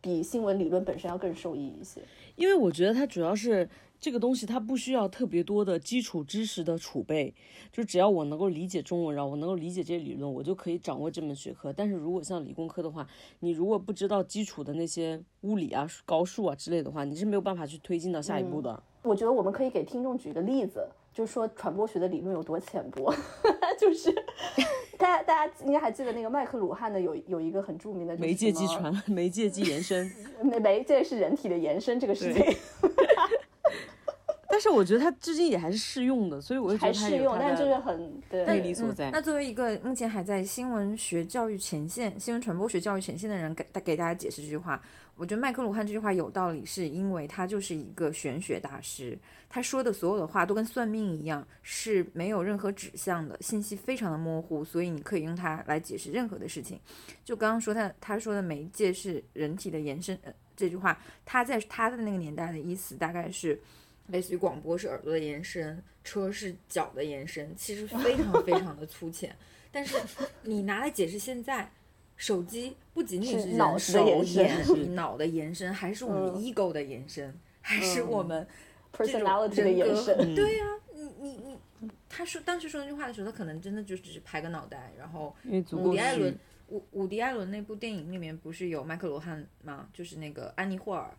比新闻理论本身要更受益一些。因为我觉得它主要是。这个东西它不需要特别多的基础知识的储备，就只要我能够理解中文，然后我能够理解这些理论，我就可以掌握这门学科。但是如果像理工科的话，你如果不知道基础的那些物理啊、高数啊之类的话，你是没有办法去推进到下一步的。我觉得我们可以给听众举个例子，就是说传播学的理论有多浅薄，就是大家大家应该还记得那个麦克鲁汉的有有一个很著名的媒介即传，媒介即延伸，媒媒介是人体的延伸这个事情。但是我觉得它至今也还是适用的，所以我就觉得它适用，但就是很魅力所在。那作为一个目前还在新闻学教育前线、新闻传播学教育前线的人，给给大家解释这句话，我觉得麦克鲁汉这句话有道理，是因为他就是一个玄学大师，他说的所有的话都跟算命一样，是没有任何指向的，信息非常的模糊，所以你可以用它来解释任何的事情。就刚刚说他他说的媒介是人体的延伸，呃，这句话他在他的那个年代的意思大概是。类似于广播是耳朵的延伸，车是脚的延伸，其实非常非常的粗浅。但是你拿来解释现在，手机不仅仅是脑的延伸，脑的延伸，还是我们 ego 的延伸，还是我们 personality 的延伸。对呀，你你你，他说当时说那句话的时候，他可能真的就只是拍个脑袋，然后伍迪艾伦。伍伍迪·艾伦那部电影里面不是有麦克罗汉吗？就是那个安妮·霍尔，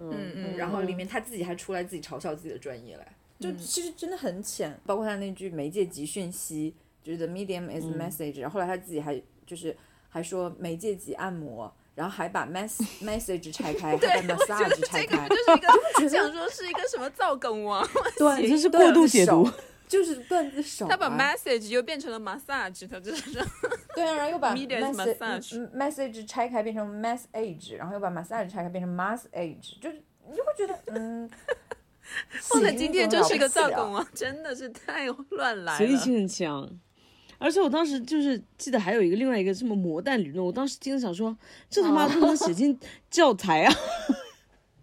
嗯嗯，然后里面他自己还出来自己嘲笑自己的专业来，就其实真的很浅。包括他那句媒介集讯息，就是 the medium is message，、然后后来他自己还就是还说媒介级按摩，然后还把 mess message 拆开，还把 massage 拆开，就是一个想说是一个什么造梗王，对，这是过度解读，就是段子手、啊。他把 message 又变成了 massage，他就是对啊，然后又把 message message 拆开变成 massage，然后又把 massage 拆开变成 massage，就是你就会觉得嗯，放在今天就是一个造梗梗王，真的是太乱来了。随意性很强。而且我当时就是记得还有一个另外一个什么魔弹理论，我当时经常想说，这他妈不能写进教材啊！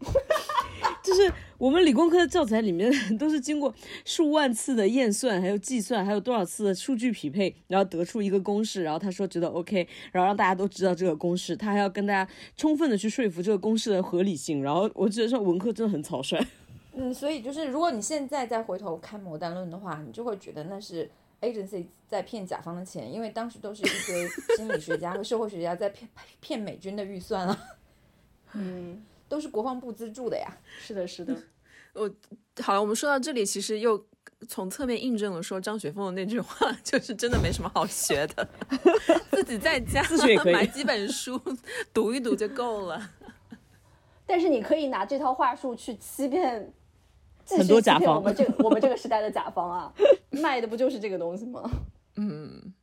就是我们理工科的教材里面都是经过数万次的验算，还有计算，还有多少次的数据匹配，然后得出一个公式，然后他说觉得 OK，然后让大家都知道这个公式，他还要跟大家充分的去说服这个公式的合理性，然后我觉得说文科真的很草率。嗯，所以就是如果你现在再回头看魔弹论的话，你就会觉得那是 agency 在骗甲方的钱，因为当时都是一堆心理学家和社会学家在骗骗美军的预算啊，嗯，都是国防部资助的呀。是的，是的。我好了，我们说到这里，其实又从侧面印证了说张雪峰的那句话，就是真的没什么好学的，自己在家买几本书读一读就够了。但是你可以拿这套话术去欺骗，很多甲方我们这个我们这个时代的甲方啊，卖的不就是这个东西吗？嗯，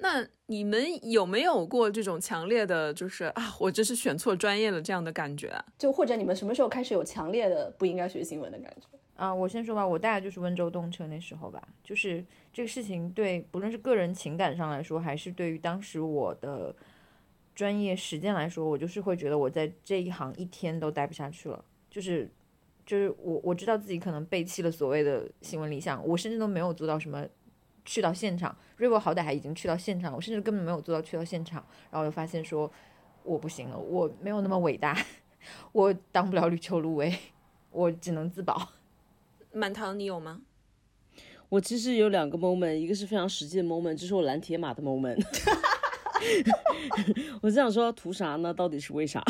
那你们有没有过这种强烈的，就是啊，我这是选错专业了这样的感觉啊？就或者你们什么时候开始有强烈的不应该学新闻的感觉？啊，我先说吧，我大概就是温州动车那时候吧，就是这个事情对不论是个人情感上来说，还是对于当时我的专业实践来说，我就是会觉得我在这一行一天都待不下去了，就是就是我我知道自己可能背弃了所谓的新闻理想，我甚至都没有做到什么去到现场，瑞博好歹还已经去到现场，我甚至根本没有做到去到现场，然后我就发现说我不行了，我没有那么伟大，我当不了吕秋露薇，我只能自保。满堂，你有吗？我其实有两个 moment，一个是非常实际的 moment，就是我拦铁马的 moment。我就想说图啥呢？到底是为啥？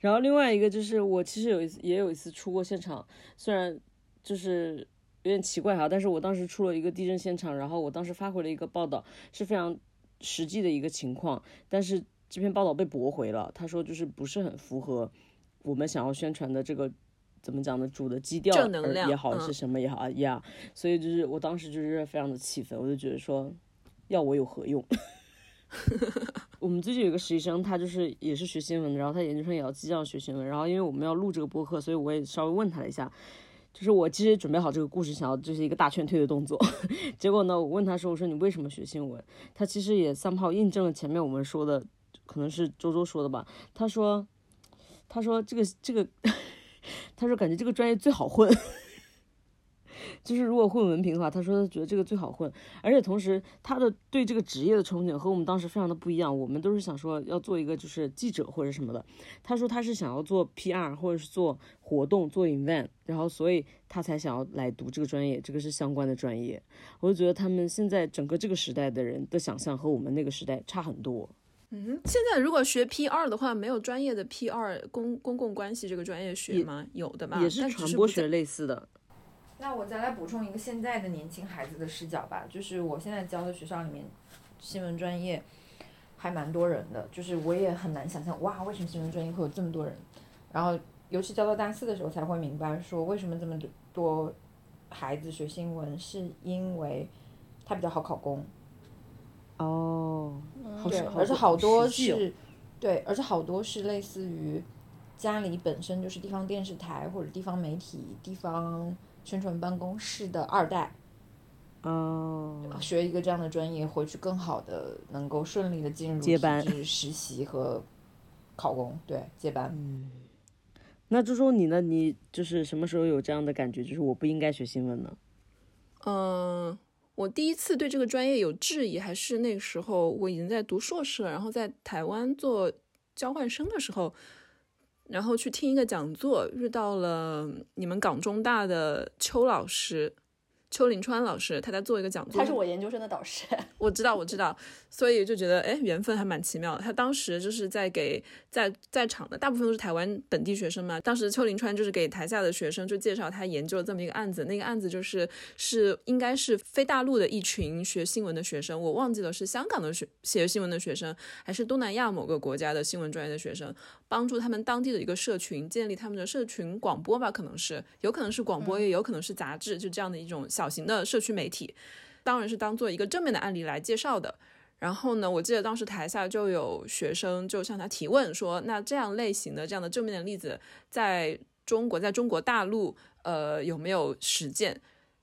然后另外一个就是我其实有一次也有一次出过现场，虽然就是有点奇怪哈，但是我当时出了一个地震现场，然后我当时发回了一个报道，是非常实际的一个情况，但是这篇报道被驳回了，他说就是不是很符合我们想要宣传的这个。怎么讲呢？主的基调正能量也好嗯是什么也好啊呀所以就是我当时就是非常的气愤，我就觉得说，要我有何用？我们最近有一个实习生，他就是也是学新闻的，然后他研究生也要即将学新闻，然后因为我们要录这个播客，所以我也稍微问他了一下，就是我其实准备好这个故事，想要就是一个大劝退的动作，结果呢，我问他说，我说你为什么学新闻？他其实也三炮印证了前面我们说的，可能是周周说的吧，他说，他说这个这个。他说感觉这个专业最好混，就是如果混文凭的话，他说他觉得这个最好混，而且同时他的对这个职业的憧憬和我们当时非常的不一样。我们都是想说要做一个就是记者或者什么的，他说他是想要做 PR 或者是做活动做 event，然后所以他才想要来读这个专业，这个是相关的专业。我就觉得他们现在整个这个时代的人的想象和我们那个时代差很多。嗯，现在如果学 P 二的话，没有专业的 P 二公公共关系这个专业学吗？有的吧，也是传播学类似的。那我再来补充一个现在的年轻孩子的视角吧，就是我现在教的学校里面，新闻专业还蛮多人的，就是我也很难想象，哇，为什么新闻专业会有这么多人？然后，尤其教到大四的时候才会明白，说为什么这么多孩子学新闻，是因为他比较好考公，哦，对，而且好多是，对，而且好多是类似于家里本身就是地方电视台或者地方媒体、地方宣传办公室的二代。哦，学一个这样的专业，回去更好的能够顺利的进入接班实习和考公，对接班。嗯那周周你呢？你就是什么时候有这样的感觉？就是我不应该学新闻呢？嗯，我第一次对这个专业有质疑，还是那个时候我已经在读硕士了，然后在台湾做交换生的时候，然后去听一个讲座，遇到了你们港中大的邱老师，邱林川老师，他在做一个讲座，他是我研究生的导师。我知道，我知道，所以就觉得，哎，缘分还蛮奇妙的。他当时就是在给在在场的大部分都是台湾本地学生嘛。当时邱林川就是给台下的学生就介绍他研究了这么一个案子，那个案子就是是应该是非大陆的一群学新闻的学生，我忘记了是香港的学写新闻的学生，还是东南亚某个国家的新闻专业的学生，帮助他们当地的一个社群建立他们的社群广播吧，可能是有可能是广播，也有可能是杂志，就这样的一种小型的社区媒体。当然是当做一个正面的案例来介绍的。然后呢，我记得当时台下就有学生就向他提问说：“那这样类型的这样的正面的例子，在中国，在中国大陆，呃，有没有实践？”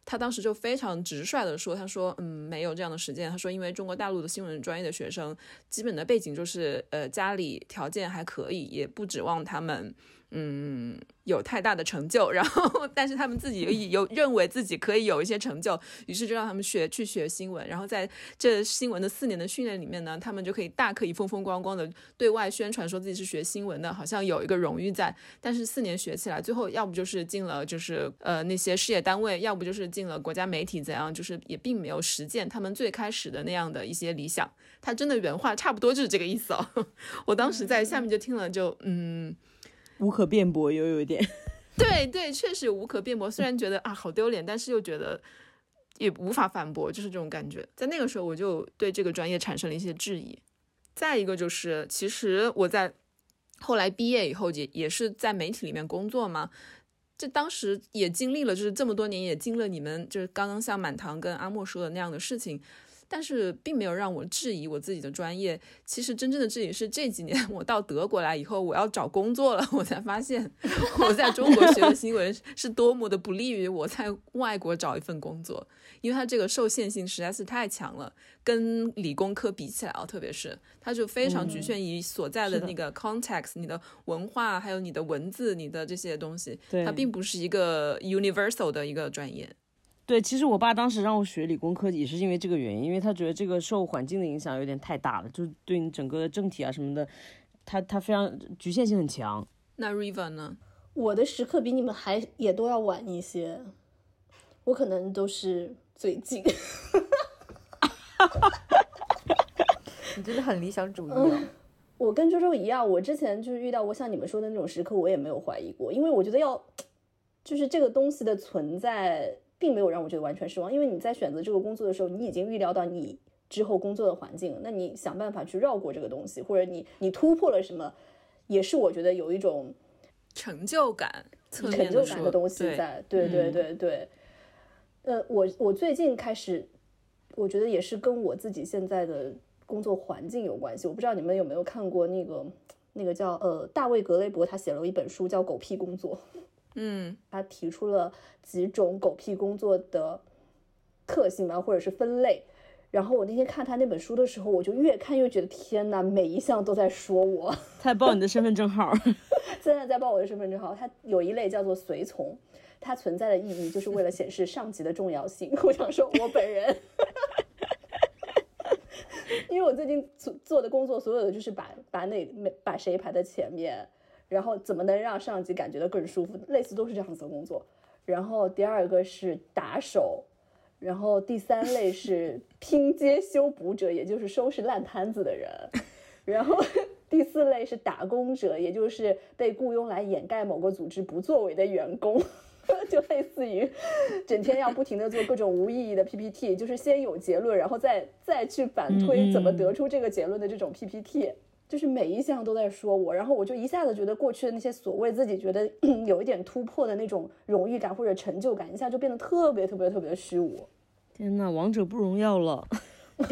他当时就非常直率的说：“他说，嗯，没有这样的实践。他说，因为中国大陆的新闻专业的学生，基本的背景就是，呃，家里条件还可以，也不指望他们。”嗯，有太大的成就，然后但是他们自己有有认为自己可以有一些成就，于是就让他们学去学新闻，然后在这新闻的四年的训练里面呢，他们就可以大可以风风光光的对外宣传说自己是学新闻的，好像有一个荣誉在。但是四年学起来，最后要不就是进了就是呃那些事业单位，要不就是进了国家媒体，怎样就是也并没有实践他们最开始的那样的一些理想。他真的原话差不多就是这个意思哦。我当时在下面就听了，就嗯。无可辩驳，又有一点，对对，确实无可辩驳。虽然觉得啊好丢脸，但是又觉得也无法反驳，就是这种感觉。在那个时候，我就对这个专业产生了一些质疑。再一个就是，其实我在后来毕业以后也也是在媒体里面工作嘛，这当时也经历了，就是这么多年也经历了你们就是刚刚像满堂跟阿莫说的那样的事情。但是并没有让我质疑我自己的专业。其实真正的质疑是这几年我到德国来以后，我要找工作了，我才发现 我在中国学的新闻是多么的不利于我在外国找一份工作，因为它这个受限性实在是太强了，跟理工科比起来啊，特别是它就非常局限于所在的那个 context，你的文化还有你的文字，你的这些东西，它并不是一个 universal 的一个专业。对，其实我爸当时让我学理工科也是因为这个原因，因为他觉得这个受环境的影响有点太大了，就对你整个政体啊什么的，他他非常局限性很强。那 Riva 呢？我的时刻比你们还也都要晚一些，我可能都是最近。你真的很理想主义。我跟周周一样，我之前就是遇到过像你们说的那种时刻，我也没有怀疑过，因为我觉得要就是这个东西的存在。并没有让我觉得完全失望，因为你在选择这个工作的时候，你已经预料到你之后工作的环境，那你想办法去绕过这个东西，或者你你突破了什么，也是我觉得有一种成就感、成就感的东西在。对对对对。呃，我我最近开始，我觉得也是跟我自己现在的工作环境有关系。我不知道你们有没有看过那个那个叫呃大卫格雷伯，他写了一本书叫《狗屁工作》。嗯，他提出了几种狗屁工作的特性吧，或者是分类。然后我那天看他那本书的时候，我就越看越觉得天哪，每一项都在说我。他在报你的身份证号，现在在报我的身份证号。他有一类叫做随从，它存在的意义就是为了显示上级的重要性。我想说，我本人，因为我最近做做的工作，所有的就是把把那把谁排在前面。然后怎么能让上级感觉到更舒服？类似都是这样子的工作。然后第二个是打手，然后第三类是 拼接修补者，也就是收拾烂摊子的人。然后 第四类是打工者，也就是被雇佣来掩盖某个组织不作为的员工，就类似于整天要不停的做各种无意义的 PPT，就是先有结论，然后再再去反推怎么得出这个结论的这种 PPT。就是每一项都在说我，然后我就一下子觉得过去的那些所谓自己觉得 有一点突破的那种荣誉感或者成就感，一下就变得特别特别特别的虚无。天呐，王者不荣耀了。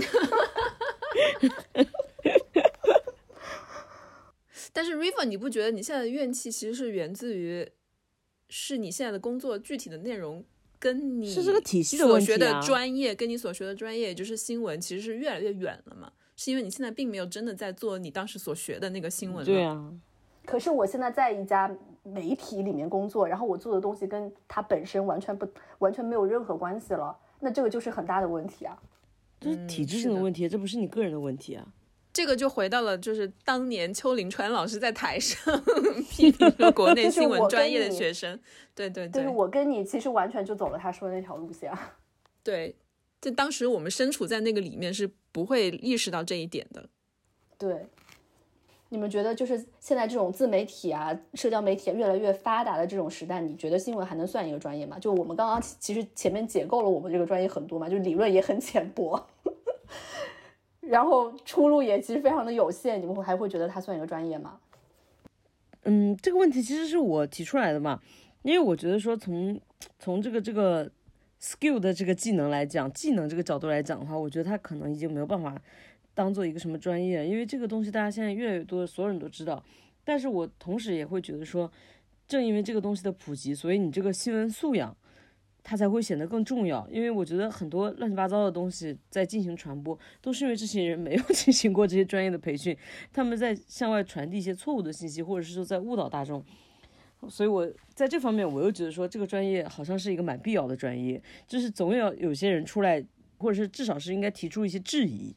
但是 River，你不觉得你现在的怨气其实是源自于，是你现在的工作具体的内容跟你是这个体系的所学的专业跟你所学的专业，也就是新闻，其实是越来越远了嘛？是因为你现在并没有真的在做你当时所学的那个新闻。对啊，可是我现在在一家媒体里面工作，然后我做的东西跟它本身完全不完全没有任何关系了，那这个就是很大的问题啊，这是体制性的问题，这不是你个人的问题啊。这个就回到了就是当年邱林川老师在台上 批评了国内 新闻专业的学生，对对对，就是我跟你其实完全就走了他说的那条路线。对，就当时我们身处在那个里面是不会意识到这一点的。对，你们觉得就是现在这种自媒体啊、社交媒体越来越发达的这种时代，你觉得新闻还能算一个专业吗？就我们刚刚其实前面解构了我们这个专业很多嘛，就理论也很浅薄，然后出路也其实非常的有限，你们会还会觉得它算一个专业吗？嗯，这个问题其实是我提出来的嘛，因为我觉得说从从这个这个 skill 的这个技能来讲，技能这个角度来讲的话，我觉得他可能已经没有办法。当做一个什么专业？因为这个东西大家现在越来越多，所有人都知道。但是我同时也会觉得说，正因为这个东西的普及，所以你这个新闻素养，它才会显得更重要。因为我觉得很多乱七八糟的东西在进行传播，都是因为这些人没有 进行过这些专业的培训，他们在向外传递一些错误的信息，或者是说在误导大众。所以我在这方面，我又觉得说，这个专业好像是一个蛮必要的专业，就是总有有些人出来，或者是至少是应该提出一些质疑。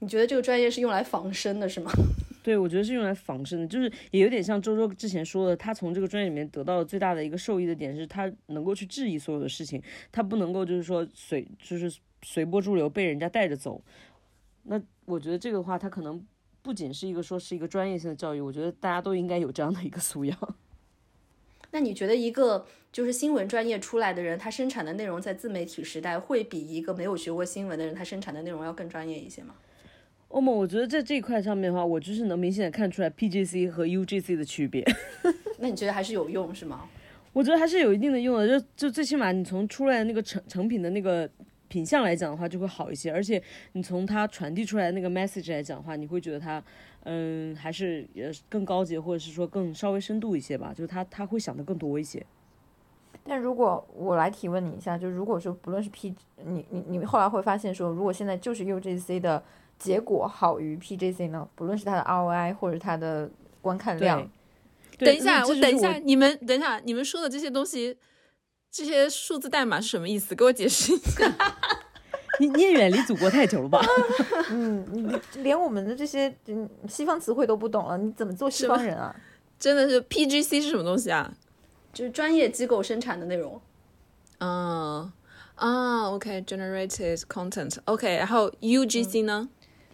你觉得这个专业是用来防身的，是吗？对，我觉得是用来防身的，就是也有点像周周之前说的，他从这个专业里面得到的最大的一个受益的点是，他能够去质疑所有的事情，他不能够就是说随就是随波逐流被人家带着走。那我觉得这个的话，他可能不仅是一个说是一个专业性的教育，我觉得大家都应该有这样的一个 素养。那你觉得一个就是新闻专业出来的人，他生产的内容在自媒体时代会比一个没有学过新闻的人他生产的内容要更专业一些吗？欧盟，我觉得在这一块上面的话，我就是能明显的看出来 PGC 和 UGC 的区别。那你觉得还是有用是吗？我觉得还是有一定的用的，就就最起码你从出来的那个成成品的那个品相来讲的话，就会好一些。而且你从它传递出来的那个 message 来讲的话，你会觉得它，嗯，还是呃更高级，或者是说更稍微深度一些吧。就是他他会想的更多一些。但如果我来提问你一下，就如果说不论是 P，你你你后来会发现说，如果现在就是 UGC 的。结果好于 PJC 呢？不论是它的 ROI 或者它的观看量。等一下，我等一下，你们等一下，你们说的这些东西，这些数字代码是什么意思？给我解释一下。你你也远离祖国太久了吧？嗯，你连我们的这些嗯西方词汇都不懂了，你怎么做西方人啊？真的是 PGC 是什么东西啊？就是专业机构生产的内容。嗯啊，OK，generated content。OK，然后 UGC 呢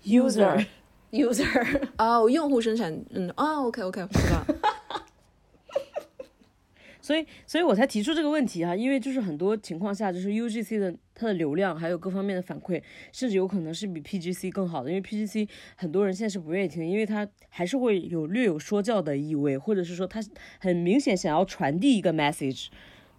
？user user 哦，用户生产，嗯啊，OK OK，知道。所以，所以我才提出这个问题哈，因为就是很多情况下，就是 UGC 的它的流量还有各方面的反馈，甚至有可能是比 PGC 更好的，因为 PGC 很多人现在是不愿意听，因为它还是会有略有说教的意味，或者是说它很明显想要传递一个 message。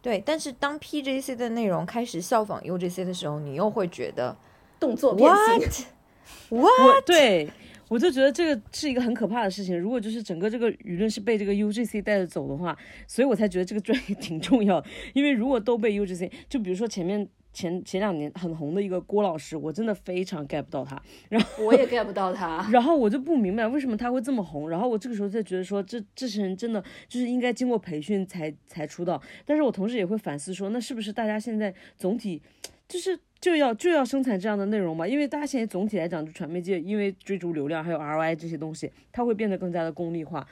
对，但是当 PGC 的内容开始效仿 UGC 的时候，你又会觉得动作变形。我对我就觉得这个是一个很可怕的事情。如果就是整个这个舆论是被这个 UGC 带着走的话，所以我才觉得这个专业挺重要。因为如果都被 UGC，就比如说前面前前两年很红的一个郭老师，我真的非常 get 不到他。然后我也 get 不到他。然后我就不明白为什么他会这么红。然后我这个时候才觉得说，这这些人真的就是应该经过培训才才出道。但是我同时也会反思说，那是不是大家现在总体就是。就要就要生产这样的内容嘛，因为大家现在总体来讲，就传媒界因为追逐流量还有 ROI 这些东西，它会变得更加的功利化。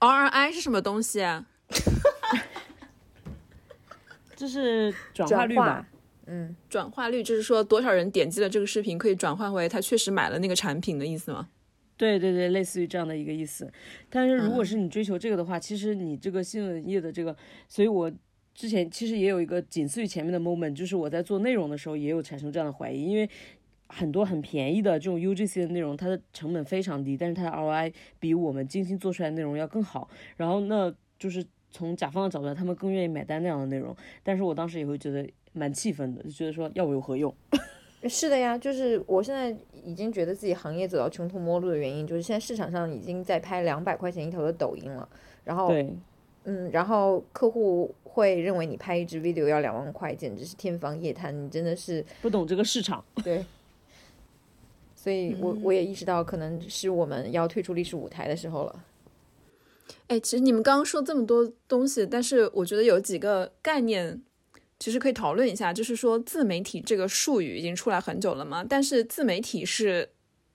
ROI 是什么东西啊？这是转化率吧？嗯，转化率就是说多少人点击了这个视频，可以转换为他确实买了那个产品的意思吗？对对对，类似于这样的一个意思。但是如果是你追求这个的话，其实你这个新闻业的这个，所以我。之前其实也有一个仅次于前面的 moment，就是我在做内容的时候也有产生这样的怀疑，因为很多很便宜的这种 UGC 的内容，它的成本非常低，但是它的 ROI 比我们精心做出来的内容要更好。然后那就是从甲方的角度，他们更愿意买单那样的内容。但是我当时也会觉得蛮气愤的，就觉得说要我有何用？是的呀，就是我现在已经觉得自己行业走到穷途末路的原因，就是现在市场上已经在拍两百块钱一条的抖音了，然后对。嗯，然后客户会认为你拍一支 video 要两万块，简直是天方夜谭。你真的是不懂这个市场。对，所以我我也意识到，可能是我们要退出历史舞台的时候了。哎，其实你们刚刚说这么多东西，但是我觉得有几个概念其实可以讨论一下。就是说，自媒体这个术语已经出来很久了嘛？但是自媒体是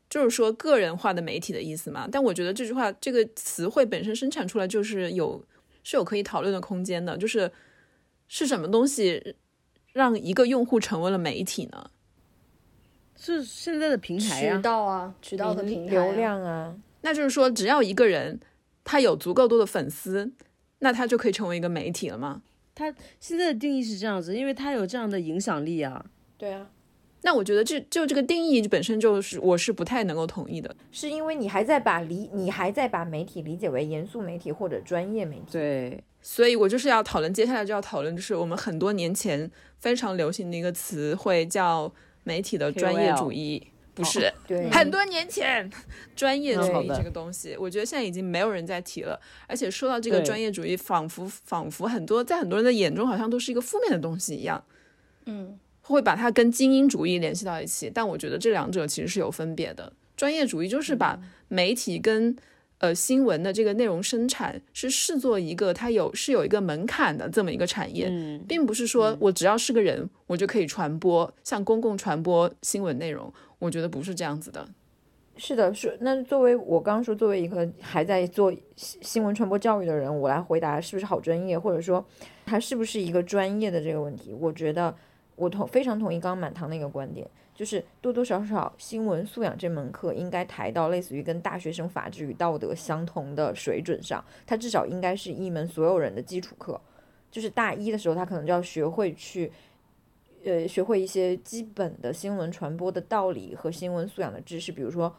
就是说个人化的媒体的意思嘛？但我觉得这句话这个词汇本身生产出来就是有。是有可以讨论的空间的，就是是什么东西让一个用户成为了媒体呢？是现在的平台渠、道啊，渠道和平台、啊、流，量啊，那就是说，只要一个人他有足够多的粉丝，那他就可以成为一个媒体了吗？他现在的定义是这样子，因为他有这样的影响力啊。对啊，那我觉得这就这个定义本身就是我是不太能够同意的。是因为你还在把理你还在把媒体理解为严肃媒体或者专业媒体。对，所以我就是要讨论，接下来就要讨论，就是我们很多年前非常流行的一个词汇叫媒体的专业主义，不是、对，很多年前专业主义这个东西，我觉得现在已经没有人在提了。而且说到这个专业主义，仿佛仿佛很多在很多人的眼中好像都是一个负面的东西一样，嗯，会把它跟精英主义联系到一起。但我觉得这两者其实是有分别的。专业主义就是把媒体跟呃新闻的这个内容生产是视作一个它有是有一个门槛的这么一个产业，嗯，并不是说我只要是个人我就可以传播像公共传播新闻内容。我觉得不是这样子的。是的，是那作为我刚刚说，作为一个还在做新新闻传播教育的人，我来回答是不是好专业，或者说它是不是一个专业的这个问题，我觉得我同非常同意刚刚满堂那个观点，就是多多少少新闻素养这门课应该抬到类似于跟大学生法治与道德相同的水准上，它至少应该是一门所有人的基础课，就是大一的时候他可能就要学会去。呃，学会一些基本的新闻传播的道理和新闻素养的知识，比如说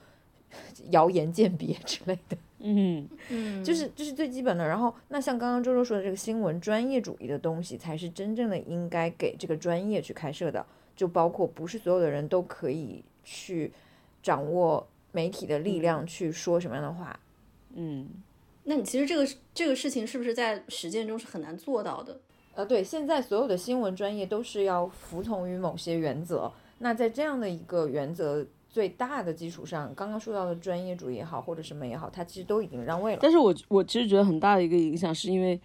谣言鉴别之类的，嗯，嗯，就是这是最基本的。然后，那像刚刚周周说的这个新闻专业主义的东西，才是真正的应该给这个专业去开设的，就包括不是所有的人都可以去掌握媒体的力量去说什么样的话。嗯，那你其实这个这个事情是不是在实践中是很难做到的？呃，对，现在所有的新闻专业都是要服从于某些原则。那在这样的一个原则最大的基础上，刚刚说到的专业主义也好，或者什么也好，它其实都已经让位了。但是我我其实觉得很大的一个影响是因为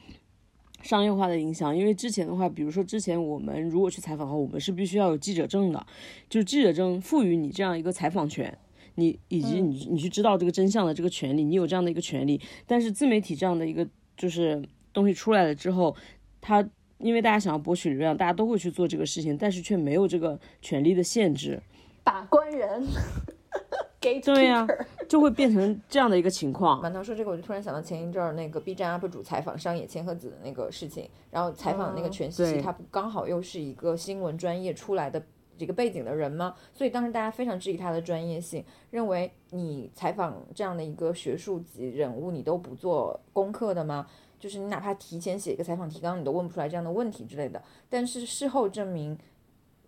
商业化的影响，因为之前的话，比如说之前我们如果去采访的话，我们是必须要有记者证的，就是记者证赋予你这样一个采访权。你以及你你去知道这个真相的这个权利，你有这样的一个权利。但是自媒体这样的一个就是东西出来了之后，它因为大家想要博取流量，大家都会去做这个事情，但是却没有这个权利的限制，把关人，gatekeeper，对呀就会变成这样的一个情况。满堂说这个，我就突然想到前一阵儿那个 B 站 UP 主采访上野千鹤子的那个事情，然后采访的那个全西西，对他不刚好又是一个新闻专业出来的这个背景的人吗？所以当时大家非常质疑他的专业性，认为你采访这样的一个学术级人物，你都不做功课的吗？就是你哪怕提前写一个采访提纲，你都问不出来这样的问题之类的。但是事后证明，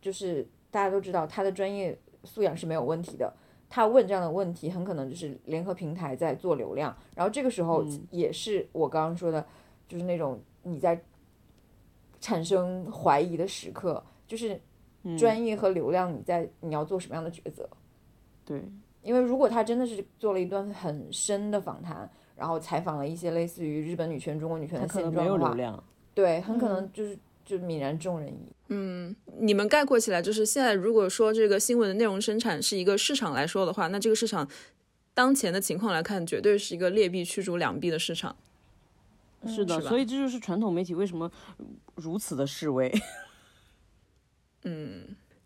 就是大家都知道他的专业素养是没有问题的。他问这样的问题，很可能就是联合平台在做流量，然后这个时候也是我刚刚说的，就是那种你在产生怀疑的时刻，就是专业和流量，你在你要做什么样的抉择？对，因为如果他真的是做了一段很深的访谈，然后采访了一些类似于日本女权、中国女权的现状的话。对，很可能就是、就泯然众人矣。嗯，你们概括起来就是现在如果说这个新闻的内容生产是一个市场来说的话，那这个市场当前的情况来看，绝对是一个劣币驱逐良币的市场。是的，是所以这就是传统媒体为什么如此的示威。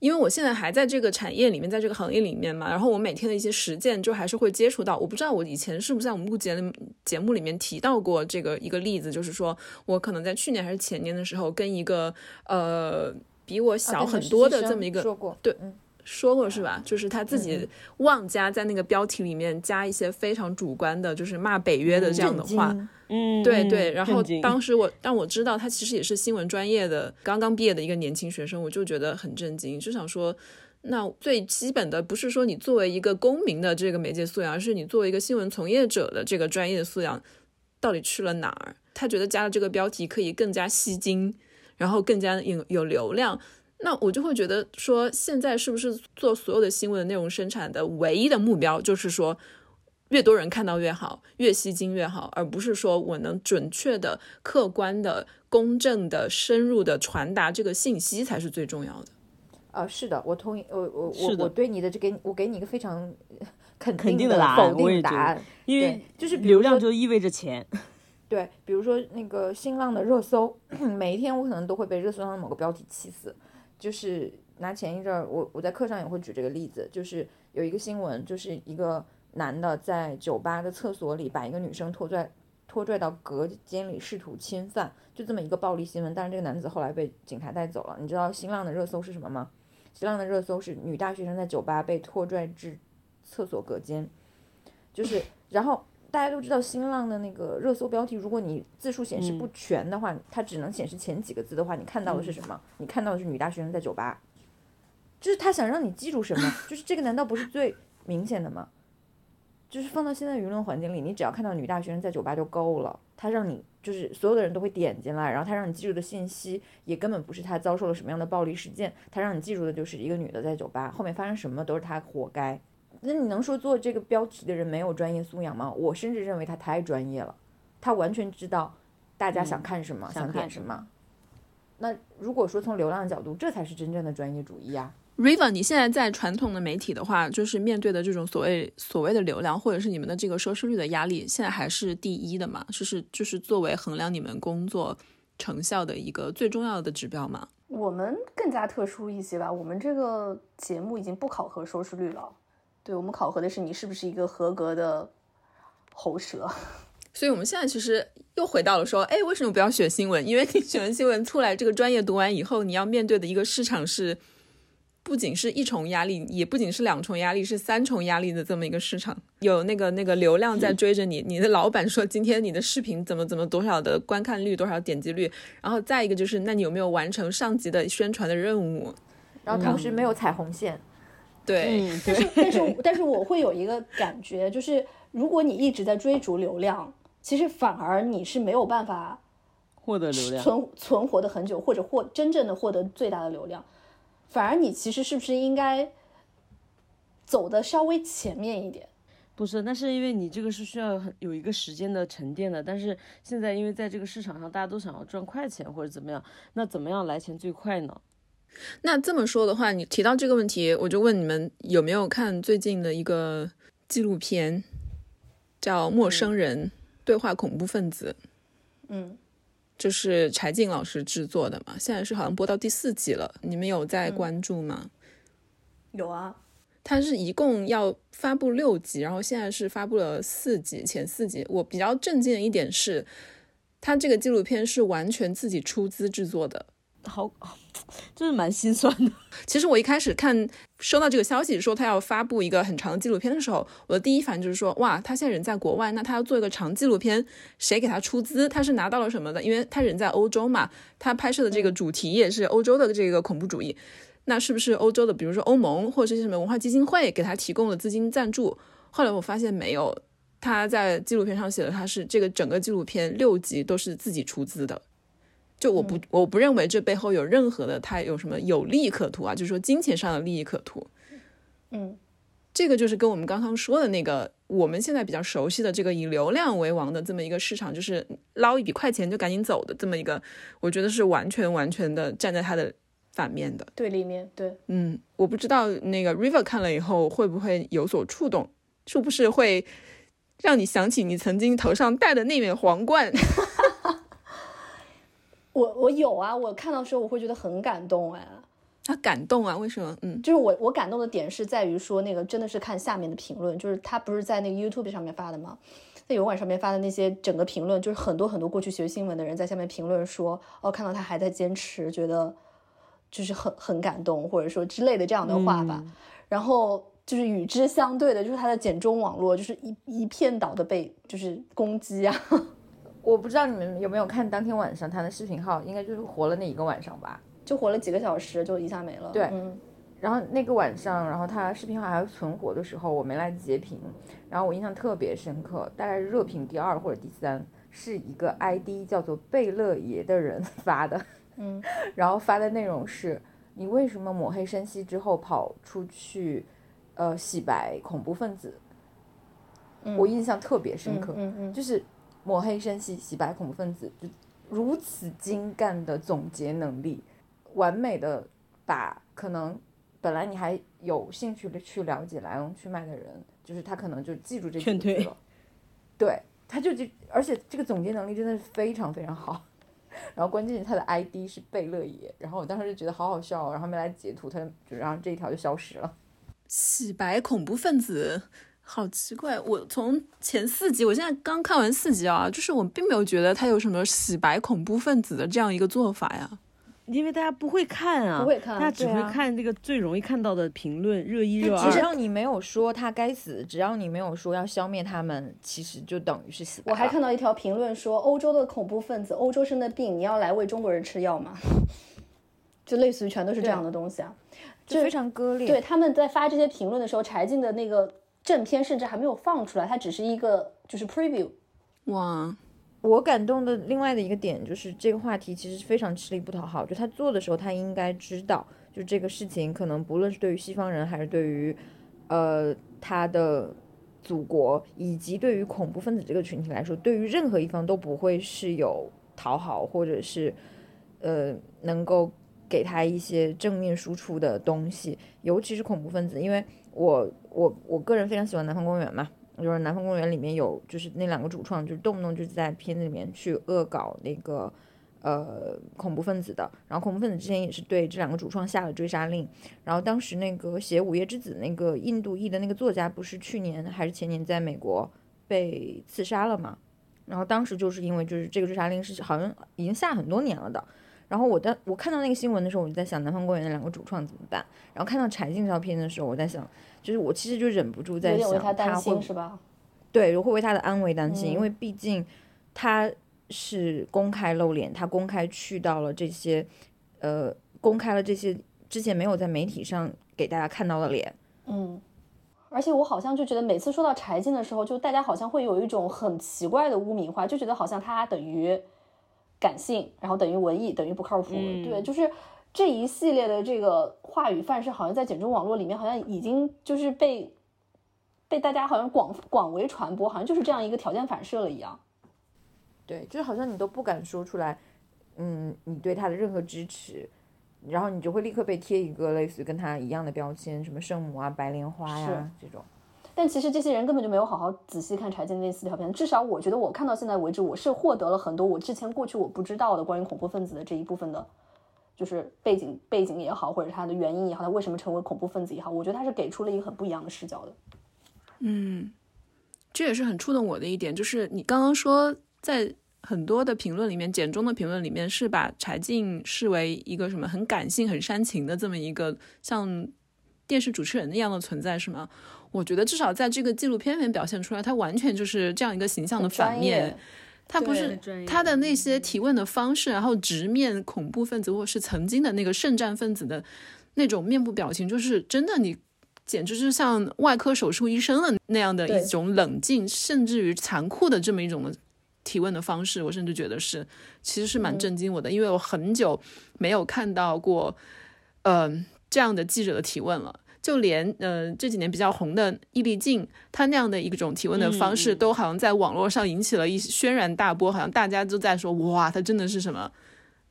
因为我现在还在这个产业里面，在这个行业里面嘛，然后我每天的一些实践就还是会接触到。我不知道我以前是不是在我们录节节目里面提到过这个一个例子，就是说我可能在去年还是前年的时候，跟一个呃比我小很多的这么一个对嗯，说过是吧？就是他自己妄加在那个标题里面加一些非常主观的，就是骂北约的这样的话。嗯，嗯对对，然后当时我但我知道他其实也是新闻专业的，刚刚毕业的一个年轻学生，我就觉得很震惊，就想说，那最基本的不是说你作为一个公民的这个媒介素养，而是你作为一个新闻从业者的这个专业素养到底去了哪儿？他觉得加了这个标题可以更加吸睛，然后更加有有流量。那我就会觉得说，现在是不是做所有的新闻的内容生产的唯一的目标，就是说越多人看到越好，越吸睛越好，而不是说我能准确的、客观的、公正的、深入的传达这个信息才是最重要的。啊，是的，我同意，我我我我对你的这给我给你一个非常 肯肯定的的答案否定答案，因为，就是流量就意味着钱。对，比如说那个新浪的热搜，每一天我可能都会被热搜上的某个标题气死。就是拿前一阵儿，我我在课上也会举这个例子，就是有一个新闻，就是一个男的在酒吧的厕所里把一个女生拖拽拖拽到隔间里，试图侵犯，就这么一个暴力新闻。但是这个男子后来被警察带走了。你知道新浪的热搜是什么吗？新浪的热搜是女大学生在酒吧被拖拽至厕所隔间，就是然后。大家都知道新浪的那个热搜标题，如果你字数显示不全的话，它只能显示前几个字的话，你看到的是什么？你看到的是女大学生在酒吧，就是他想让你记住什么？就是这个难道不是最明显的吗？就是放到现在舆论环境里，你只要看到女大学生在酒吧就够了。他让你就是所有的人都会点进来，然后他让你记住的信息也根本不是他遭受了什么样的暴力事件，他让你记住的就是一个女的在酒吧，后面发生什么都是他活该。那你能说做这个标题的人没有专业素养吗？我甚至认为他太专业了，他完全知道大家想看什么，想点什么。那如果说从流量的角度，这才是真正的专业主义啊。River，你现在在传统的媒体的话，就是面对的这种所谓所谓的流量，或者是你们的这个收视率的压力，现在还是第一的嘛？就是就是作为衡量你们工作成效的一个最重要的指标嘛？我们更加特殊一些吧，我们这个节目已经不考核收视率了。对我们考核的是你是不是一个合格的喉舌，所以我们现在其实又回到了说，哎，为什么不要选新闻？因为你选完新闻出来，这个专业读完以后，你要面对的一个市场是，不仅是一重压力，也不仅是两重压力，是三重压力的这么一个市场。有那个那个流量在追着你，你的老板说今天你的视频怎么怎么多少的观看率，多少点击率，然后再一个就是，那你有没有完成上级的宣传的任务？然后同时没有踩红线。对，但是但是但是我会有一个感觉，就是如果你一直在追逐流量，其实反而你是没有办法获得流量存存活的很久，或者获真正的获得最大的流量。反而你其实是不是应该走的稍微前面一点？不是，那是因为你这个是需要有一个时间的沉淀的。但是现在因为在这个市场上，大家都想要赚快钱或者怎么样，那怎么样来钱最快呢？那这么说的话，你提到这个问题，我就问你们有没有看最近的一个纪录片，叫《陌生人对话恐怖分子》。嗯，就是柴静老师制作的嘛，现在是好像播到第四集了，你们有在关注吗？有啊，它是一共要发布六集，然后现在是发布了四集，前四集。我比较震惊的一点是，它这个纪录片是完全自己出资制作的。好，真是蛮心酸的。其实我一开始看收到这个消息说他要发布一个很长的纪录片的时候，我的第一反应就是说，哇，他现在人在国外，那他要做一个长纪录片，谁给他出资？他是拿到了什么的？因为他人在欧洲嘛，他拍摄的这个主题也是欧洲的这个恐怖主义，那是不是欧洲的，比如说欧盟或者是什么文化基金会给他提供了资金赞助？后来我发现没有，他在纪录片上写的他是这个整个纪录片六集都是自己出资的。就我不我不认为这背后有任何的他有什么有利可图啊，就是说金钱上的利益可图。嗯，这个就是跟我们刚刚说的那个我们现在比较熟悉的这个以流量为王的这么一个市场，就是捞一笔快钱就赶紧走的这么一个，我觉得是完全完全的站在他的反面的对立面。对，嗯，我不知道那个 River 看了以后会不会有所触动，是不是会让你想起你曾经头上戴的那面皇冠？我我有啊，我看到时候我会觉得很感动哎，他感动啊？为什么？嗯，就是我我感动的点是在于说那个真的是看下面的评论，就是他不是在那个 YouTube 上面发的吗？在油管上面发的那些整个评论，就是很多很多过去学新闻的人在下面评论说，哦，看到他还在坚持，觉得就是很很感动，或者说之类的这样的话吧。然后就是与之相对的，就是他的简中网络就是一一片倒的被就是攻击啊。我不知道你们有没有看当天晚上他的视频号，应该就是活了那一个晚上吧，就活了几个小时就一下没了。对，然后那个晚上，然后他视频号还存活的时候，我没来截屏，然后我印象特别深刻，大概热评第二或者第三，是一个 ID 叫做贝勒爷的人 发的，嗯，然后发的内容是，你为什么抹黑山西之后跑出去，呃，洗白恐怖分子？我印象特别深刻，嗯嗯，就是。抹黑、生息、洗白恐怖分子，就如此精干的总结能力，完美的把可能本来你还有兴趣的去了解来龙去脉的人，就是他可能就记住这句了。对，他就就，而且这个总结能力真的是非常非常好。然后关键是他的 ID 是贝勒爷，然后我当时就觉得好好笑，然后没来截图，他就然后这一条就消失了。洗白恐怖分子，好奇怪！我从前四集，我现在刚看完四集啊，就是我并没有觉得他有什么洗白恐怖分子的这样一个做法呀。因为大家不会看啊，不会看大家只会看那个最容易看到的评论，热一热二。只要你没有说他该死，只要你没有说要消灭他们，其实就等于是洗白。我还看到一条评论说，欧洲的恐怖分子，欧洲生的病，你要来为中国人吃药吗？就类似于全都是这样的东西啊。就非常割裂。对，他们在发这些评论的时候，柴静的那个正片甚至还没有放出来，它只是一个就是 preview。哇，我感动的另外的一个点就是这个话题其实非常吃力不讨好，就他做的时候他应该知道，就这个事情可能不论是对于西方人还是对于呃他的祖国以及对于恐怖分子这个群体来说，对于任何一方都不会是有讨好或者是呃能够给他一些正面输出的东西，尤其是恐怖分子，因为我我我个人非常喜欢《南方公园》嘛。就是《南方公园》里面有，就是那两个主创，就是动不动就在片子里面去恶搞那个呃恐怖分子的。然后恐怖分子之前也是对这两个主创下了追杀令。然后当时那个写《午夜之子》那个印度裔的那个作家，不是去年还是前年在美国被刺杀了嘛？然后当时就是因为就是这个追杀令是好像已经下很多年了的。然后我当我看到那个新闻的时候，我就在想南方公园那两个主创怎么办？然后看到柴静照片的时候，我在想，就是我其实就忍不住在有点为想，他担会心是吧？对，我会为他的安危担心，因嗯为毕竟他是公开露脸，他公开去到了这些，呃，公开了这些之前没有在媒体上给大家看到的脸。嗯，而且我好像就觉得每次说到柴静的时候，就大家好像会有一种很奇怪的污名化，就觉得好像他等于感性，然后等于文艺，等于不靠谱。嗯对，就是这一系列的这个话语范式，好像在简中网络里面，好像已经就是被被大家好像广广为传播，好像就是这样一个条件反射了一样。对，就是好像你都不敢说出来，嗯，你对他的任何支持，然后你就会立刻被贴一个类似于跟他一样的标签，什么圣母啊、白莲花呀、这种。但其实这些人根本就没有好好仔细看柴静那四条片，至少我觉得我看到现在为止，我是获得了很多我之前过去我不知道的关于恐怖分子的这一部分的，就是背景背景也好，或者他的原因也好，他为什么成为恐怖分子也好，我觉得他是给出了一个很不一样的视角的。嗯，这也是很触动我的一点，就是你刚刚说在很多的评论里面，简中的评论里面是把柴静视为一个什么很感性、很煽情的这么一个像电视主持人一样的存在，是吗？我觉得至少在这个纪录片里面表现出来，他完全就是这样一个形象的反面业。他不是他的那些提问的方式，然后直面恐怖分子或是曾经的那个圣战分子的那种面部表情，就是真的你。简直就像外科手术医生的那样的一种冷静，甚至于残酷的这么一种提问的方式，我甚至觉得是，其实是蛮震惊我的，因为我很久没有看到过，嗯、这样的记者的提问了。就连呃这几年比较红的易立竞，他那样的一种提问的方式，都好像在网络上引起了一轩然大波，好像大家都在说哇，他真的是什么。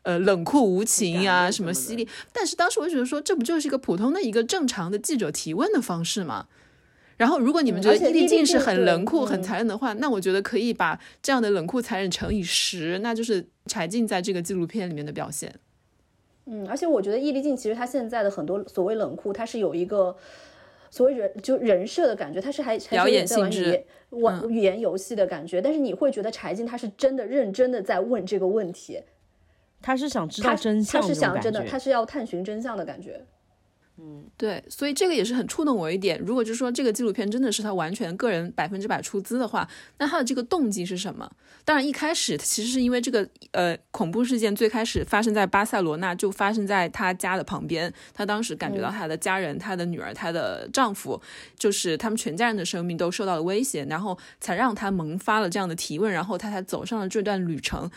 呃，冷酷无情呀、什么犀利，但是当时我觉得说，这不就是一个普通的一个正常的记者提问的方式吗？然后，如果你们觉得易立竞是很冷酷、很嗯残忍的话，那我觉得可以把这样的冷酷残忍乘以十，那就是柴静在这个纪录片里面的表现。嗯，而且我觉得易立竞其实他现在的很多所谓冷酷，他是有一个所谓人就人设的感觉，他是还还是表演有点在玩语言玩语言游戏的感觉，但是你会觉得柴静他是真的认真的在问这个问题，他是想知道他真相，他是想真的，他是要探寻真相的感觉。对，所以这个也是很触动我一点。如果就是说这个纪录片真的是他完全个人百分之百出资的话，那他的这个动机是什么？当然，一开始其实是因为这个呃恐怖事件最开始发生在巴塞罗那，就发生在他家的旁边。他当时感觉到他的家人、他的女儿、他的丈夫，就是他们全家人的生命都受到了威胁，然后才让他萌发了这样的提问，然后他才走上了这段旅程。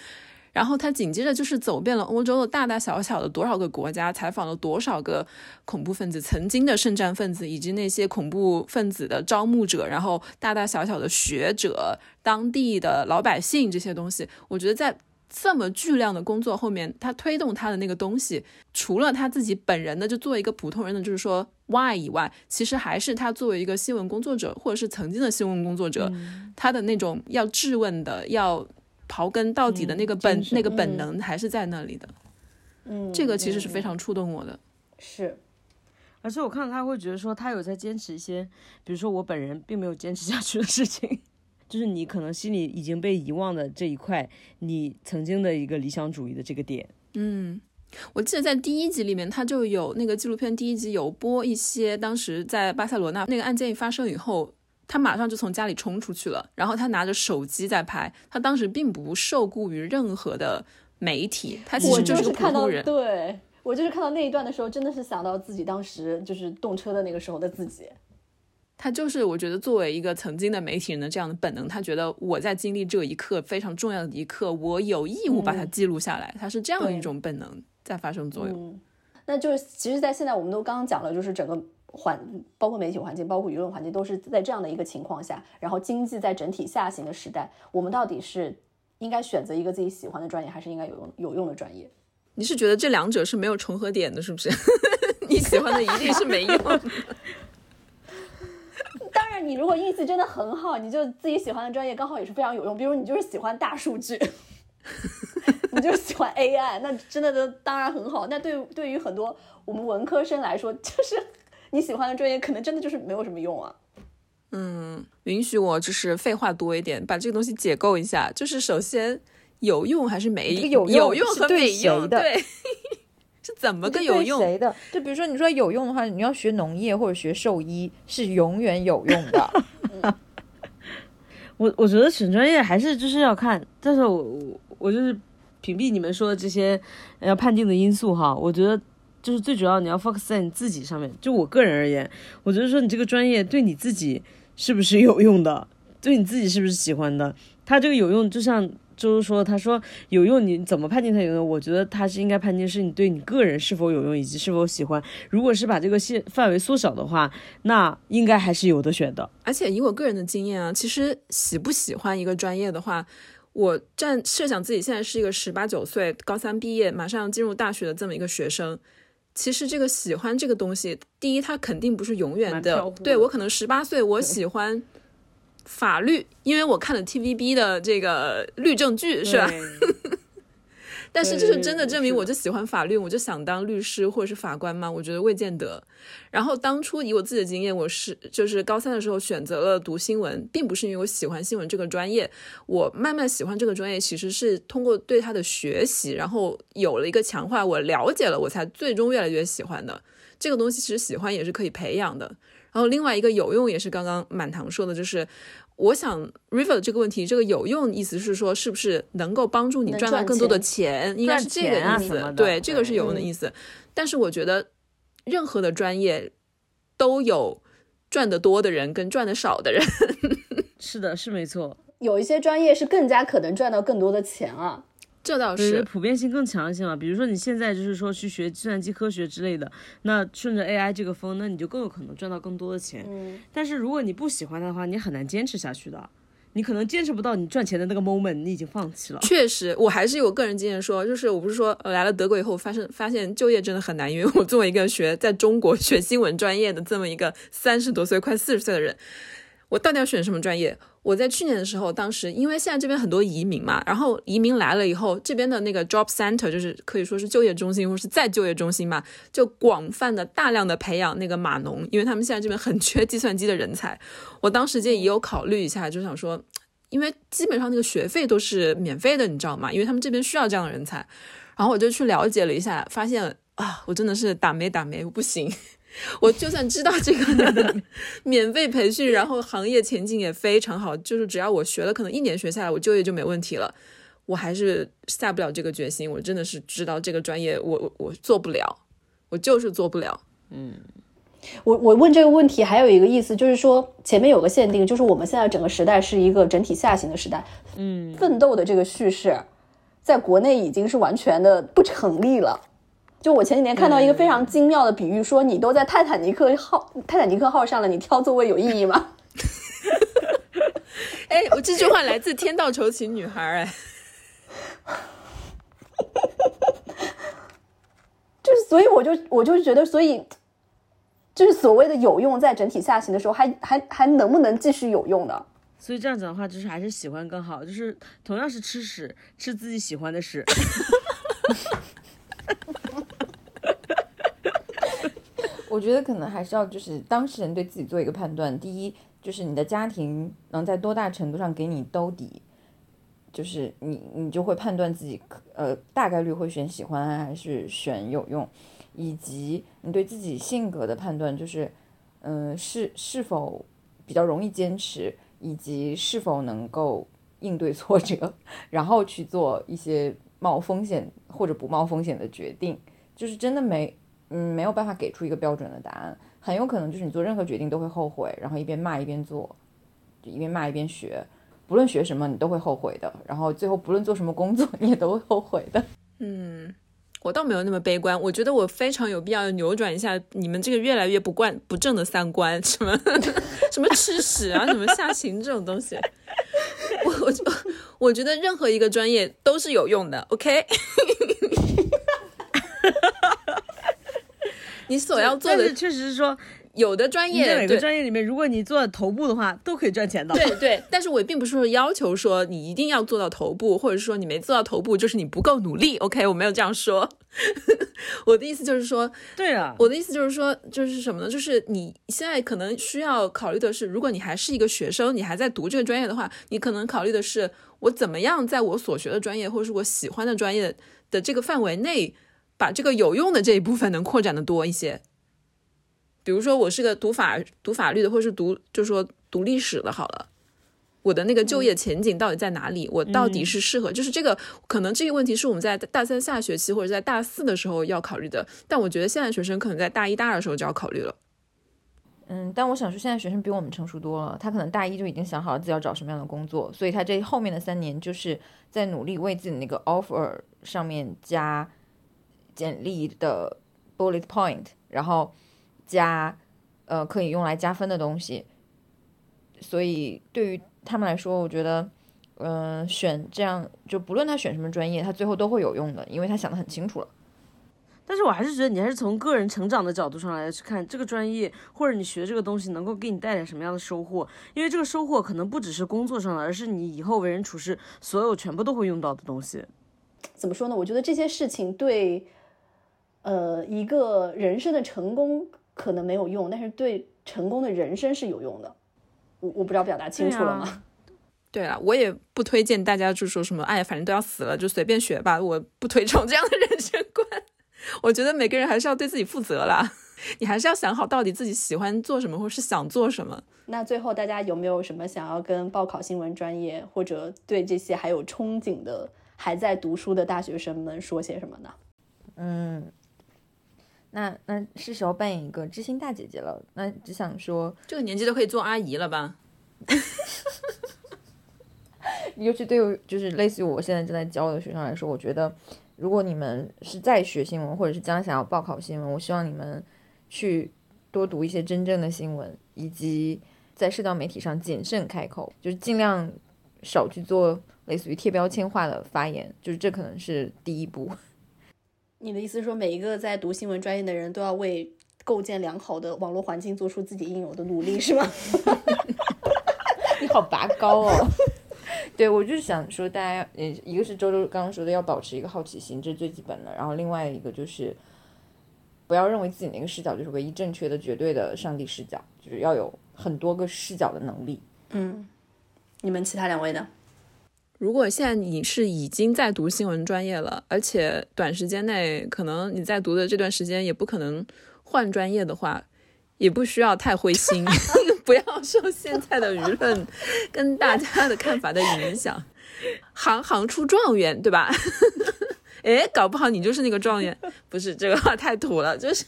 然后他紧接着就是走遍了欧洲的大大小小的多少个国家，采访了多少个恐怖分子、曾经的圣战分子，以及那些恐怖分子的招募者，然后大大小小的学者、当地的老百姓这些东西。我觉得在这么巨量的工作后面，他推动他的那个东西，除了他自己本人的，就作为一个普通人的，就是说 why 以外，其实还是他作为一个新闻工作者，或者是曾经的新闻工作者，他的那种要质问的、要刨根到底的那个本、那个本能还是在那里的。嗯，这个其实是嗯非常触动我的。是而且我看到他会觉得说他有在坚持一些，比如说我本人并没有坚持下去的事情，就是你可能心里已经被遗忘的这一块，你曾经的一个理想主义的这个点。嗯，我记得在第一集里面，他就有那个纪录片第一集有播一些当时在巴塞罗那那个案件一发生以后，他马上就从家里冲出去了，然后他拿着手机在拍，他当时并不受雇于任何的媒体，他其实就是个普看到通人。对我就是看到那一段的时候，真的是想到自己当时就是动车的那个时候的自己。他就是我觉得作为一个曾经的媒体人的这样的本能，他觉得我在经历这一刻非常重要的一刻，我有义务把它嗯记录下来，他是这样一种本能在发生作用。嗯，那就是其实，在现在我们都刚刚讲了，就是整个环，包括媒体环境，包括舆论环境，都是在这样的一个情况下，然后经济在整体下行的时代，我们到底是应该选择一个自己喜欢的专业，还是应该有用有用的专业？你是觉得这两者是没有重合点的，是不是？你喜欢的一定是没用的。当然，你如果运气真的很好，你就自己喜欢的专业刚好也是非常有用。比如你就是喜欢大数据，你就是喜欢 AI，那真的都当然很好。那对对于很多我们文科生来说，就是你喜欢的专业可能真的就是没有什么用啊。嗯，允许我就是废话多一点，把这个东西解构一下。就是首先有用还是没这个有用用和是对没用，谁的对，是怎么个有用？谁的？就比如说你说有用的话，你要学农业或者学兽医是永远有用的。我我觉得选专业还是就是要看，但是我我我就是屏蔽你们说的这些要判定的因素哈。我觉得就是最主要你要 focus 在你自己上面。就我个人而言，我觉得说你这个专业对你自己是不是有用的，对你自己是不是喜欢的，它这个有用就像。就是说，他说有用，你怎么判定它有用？我觉得他是应该判定是你对你个人是否有用，以及是否喜欢。如果是把这个限范围缩小的话，那应该还是有的选的。而且以我个人的经验啊，其实喜不喜欢一个专业的话，我站设想自己现在是一个十八九岁，高三毕业，马上要进入大学的这么一个学生。其实这个喜欢这个东西，第一，它肯定不是永远的对我可能十八岁，我喜欢法律，因为我看了 TVB 的这个律政剧，是吧？但是这是真的证明我就喜欢法律，我就想当律师或者是法官吗？我觉得未见得。然后当初以我自己的经验，我是就是高三的时候选择了读新闻，并不是因为我喜欢新闻这个专业，我慢慢喜欢这个专业，其实是通过对它的学习，然后有了一个强化，我了解了，我才最终越来越喜欢的。这个东西其实喜欢也是可以培养的。然后另外一个有用也是刚刚满堂说的，就是我想 River 这个问题，这个有用意思是说是不是能够帮助你赚赚到更多的钱钱，应该是这个意思。对，这个是有用的嗯意思。但是我觉得任何的专业都有赚得多的人跟赚得少的人。是的，是没错。有一些专业是更加可能赚到更多的钱啊。这倒，是，普遍性更强一些嘛。比如说你现在就是说去学计算机科学之类的，那顺着 AI 这个风，那你就更有可能赚到更多的钱。嗯，但是如果你不喜欢它的话，你很难坚持下去的。你可能坚持不到你赚钱的那个 moment，你已经放弃了。确实，我还是有个人经验说，就是我不是说呃来了德国以后发现发现就业真的很难，因为我作为一个学在中国学新闻专业的这么一个三十多岁快四十岁的人，我到底要选什么专业？我在去年的时候，当时因为现在这边很多移民嘛，然后移民来了以后，这边的那个 job center 就是可以说是就业中心或是再就业中心嘛，就广泛的大量的培养那个码农，因为他们现在这边很缺计算机的人才。我当时就也有考虑一下，就想说，因为基本上那个学费都是免费的，你知道吗？因为他们这边需要这样的人才。然后我就去了解了一下，发现啊，我真的是打没打没，我不行。我就算知道这个 免费培训，然后行业前景也非常好，就是只要我学了，可能一年学下来，我就业就没问题了。我还是下不了这个决心，我真的是知道这个专业我我我做不了，我就是做不了。嗯我我问这个问题还有一个意思，就是说前面有个限定，就是我们现在整个时代是一个整体下行的时代，嗯，奋斗的这个叙事，在国内已经是完全的不成立了。就我前几年看到一个非常精妙的比喻，说你都在泰坦尼克号泰坦尼克号上了，你挑座位有意义吗？哎，我这句话来自《天道酬勤女孩》哎，就是所以我就我就觉得，所以就是所谓的有用，在整体下行的时候，还还还能不能继续有用呢？所以这样讲的话，就是还是喜欢更好。就是同样是吃屎，吃自己喜欢的屎。我觉得可能还是要就是当事人对自己做一个判断。第一，就是你的家庭能在多大程度上给你兜底，就是你你就会判断自己呃大概率会选喜欢还是选有用，以及你对自己性格的判断，就是嗯是是否比较容易坚持，以及是否能够应对挫折，然后去做一些冒风险或者不冒风险的决定。就是真的没。嗯，没有办法给出一个标准的答案，很有可能就是你做任何决定都会后悔，然后一边骂一边做，就一边骂一边学，不论学什么你都会后悔的，然后最后不论做什么工作你也都会后悔的。嗯，我倒没有那么悲观，我觉得我非常有必要扭转一下你们这个越来越不惯不正的三观，什么 什么吃屎啊，什么下行这种东西，我我就 我觉得任何一个专业都是有用的，OK。你所要做的确实是说，有的专业，在每个专业里面，如果你做头部的话，都可以赚钱的。对对，但是我并不是说要求说你一定要做到头部，或者说你没做到头部就是你不够努力。OK，我没有这样说。我的意思就是说，对啊，我的意思就是说，就是什么呢？就是你现在可能需要考虑的是，如果你还是一个学生，你还在读这个专业的话，你可能考虑的是，我怎么样在我所学的专业或者是我喜欢的专业的这个范围内。把这个有用的这一部分能扩展的多一些，比如说我是个读法读法律的，或者是读就说读历史的，好了，我的那个就业前景到底在哪里？我到底是适合？就是这个可能这个问题是我们在大三下学期或者在大四的时候要考虑的，但我觉得现在学生可能在大一大二的时候就要考虑了。嗯，但我想说，现在学生比我们成熟多了，他可能大一就已经想好了自己要找什么样的工作，所以他这后面的三年就是在努力为自己那个 offer 上面加。简历的 bullet point，然后加呃可以用来加分的东西，所以对于他们来说，我觉得嗯选这样就不论他选什么专业，他最后都会有用的，因为他想的很清楚了。但是我还是觉得你还是从个人成长的角度上来去看这个专业，或者你学这个东西能够给你带来什么样的收获，因为这个收获可能不只是工作上的，而是你以后为人处事所有全部都会用到的东西。怎么说呢？我觉得这些事情对。呃，一个人生的成功可能没有用，但是对成功的人生是有用的。我我不知道表达清楚了吗？对啊，我也不推荐大家就说什么，哎，反正都要死了，就随便学吧。我不推崇这样的人生观。我觉得每个人还是要对自己负责啦。你还是要想好到底自己喜欢做什么，或是想做什么。那最后大家有没有什么想要跟报考新闻专业，或者对这些还有憧憬的还在读书的大学生们说些什么呢？嗯。那那是时候扮演一个知心大姐姐了。那只想说，这个年纪都可以做阿姨了吧？尤其对于就是类似于我现在正在教的学生来说，我觉得如果你们是在学新闻，或者是将来想要报考新闻，我希望你们去多读一些真正的新闻，以及在社交媒体上谨慎开口，就是尽量少去做类似于贴标签化的发言，就是这可能是第一步。你的意思是说，每一个在读新闻专业的人都要为构建良好的网络环境做出自己应有的努力，是吗？你好拔高哦！对我就是想说，大家呃，一个是周周刚刚说的要保持一个好奇心，这是最基本的。然后另外一个就是不要认为自己那个视角就是唯一正确的、绝对的上帝视角，就是要有很多个视角的能力。嗯，你们其他两位呢？如果现在你是已经在读新闻专业了，而且短时间内可能你在读的这段时间也不可能换专业的话，也不需要太灰心，不要受现在的舆论跟大家的看法的影响。行行出状元，对吧？哎，搞不好你就是那个状元。不是这个话太土了，就是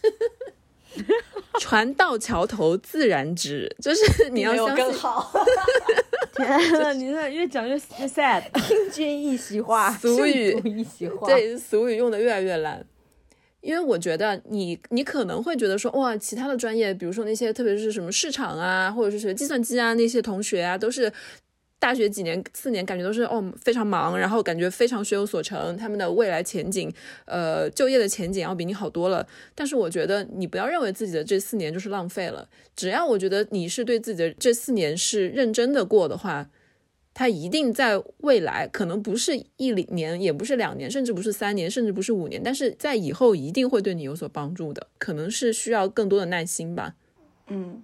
船到桥头自然直，就是 你要相信。天呐，你这越讲越越 sad，听君一席话，俗语一席话，对，俗语用的越来越烂。因为我觉得你，你可能会觉得说，哇，其他的专业，比如说那些，特别是什么市场啊，或者是学计算机啊那些同学啊，都是大学几年四年，感觉都是哦非常忙，然后感觉非常学有所成，他们的未来前景，呃，就业的前景要比你好多了。但是我觉得你不要认为自己的这四年就是浪费了，只要我觉得你是对自己的这四年是认真的过的话，他一定在未来可能不是一年，也不是两年，甚至不是三年，甚至不是五年，但是在以后一定会对你有所帮助的。可能是需要更多的耐心吧。嗯，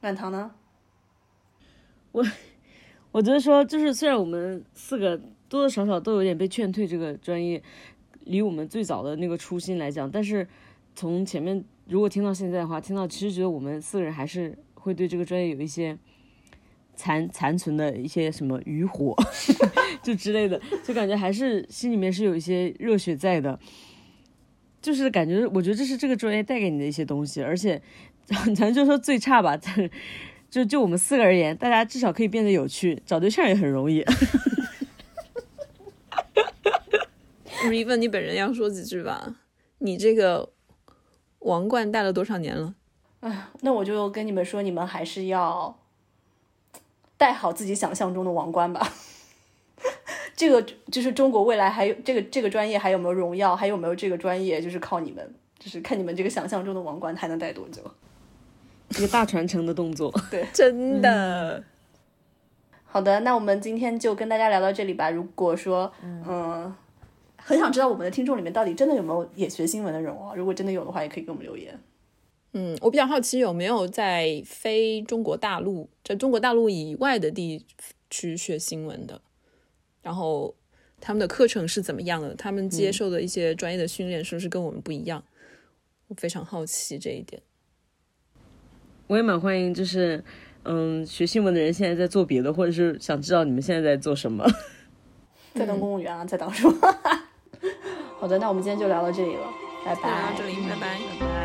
满堂呢？我。我觉得说，就是虽然我们四个多多少少都有点被劝退这个专业，离我们最早的那个初心来讲，但是从前面如果听到现在的话，听到其实觉得我们四个人还是会对这个专业有一些残残存的一些什么余火，就之类的，就感觉还是心里面是有一些热血在的，就是感觉我觉得这是这个专业带给你的一些东西，而且 咱就说最差吧。就就我们四个而言，大家至少可以变得有趣，找对象也很容易。李问你本人要说几句吧？你这个王冠戴了多少年了？哎，那我就跟你们说，你们还是要戴好自己想象中的王冠吧。这个就是中国未来还有这个这个专业还有没有荣耀，还有没有这个专业，就是靠你们，就是看你们这个想象中的王冠还能戴多久。一个大传承的动作，对，真的。好的，那我们今天就跟大家聊到这里吧。如果说，嗯，很想知道我们的听众里面到底真的有没有也学新闻的人哦。如果真的有的话，也可以给我们留言。嗯，我比较好奇有没有在非中国大陆，在中国大陆以外的地区学新闻的，然后他们的课程是怎么样的？他们接受的一些专业的训练是不是跟我们不一样？我非常好奇这一点。我也蛮欢迎，就是，嗯，学新闻的人现在在做别的，或者是想知道你们现在在做什么，在当公务员啊，在当什么？好的，那我们今天就聊到这里了，拜拜。到这里，拜拜，拜拜。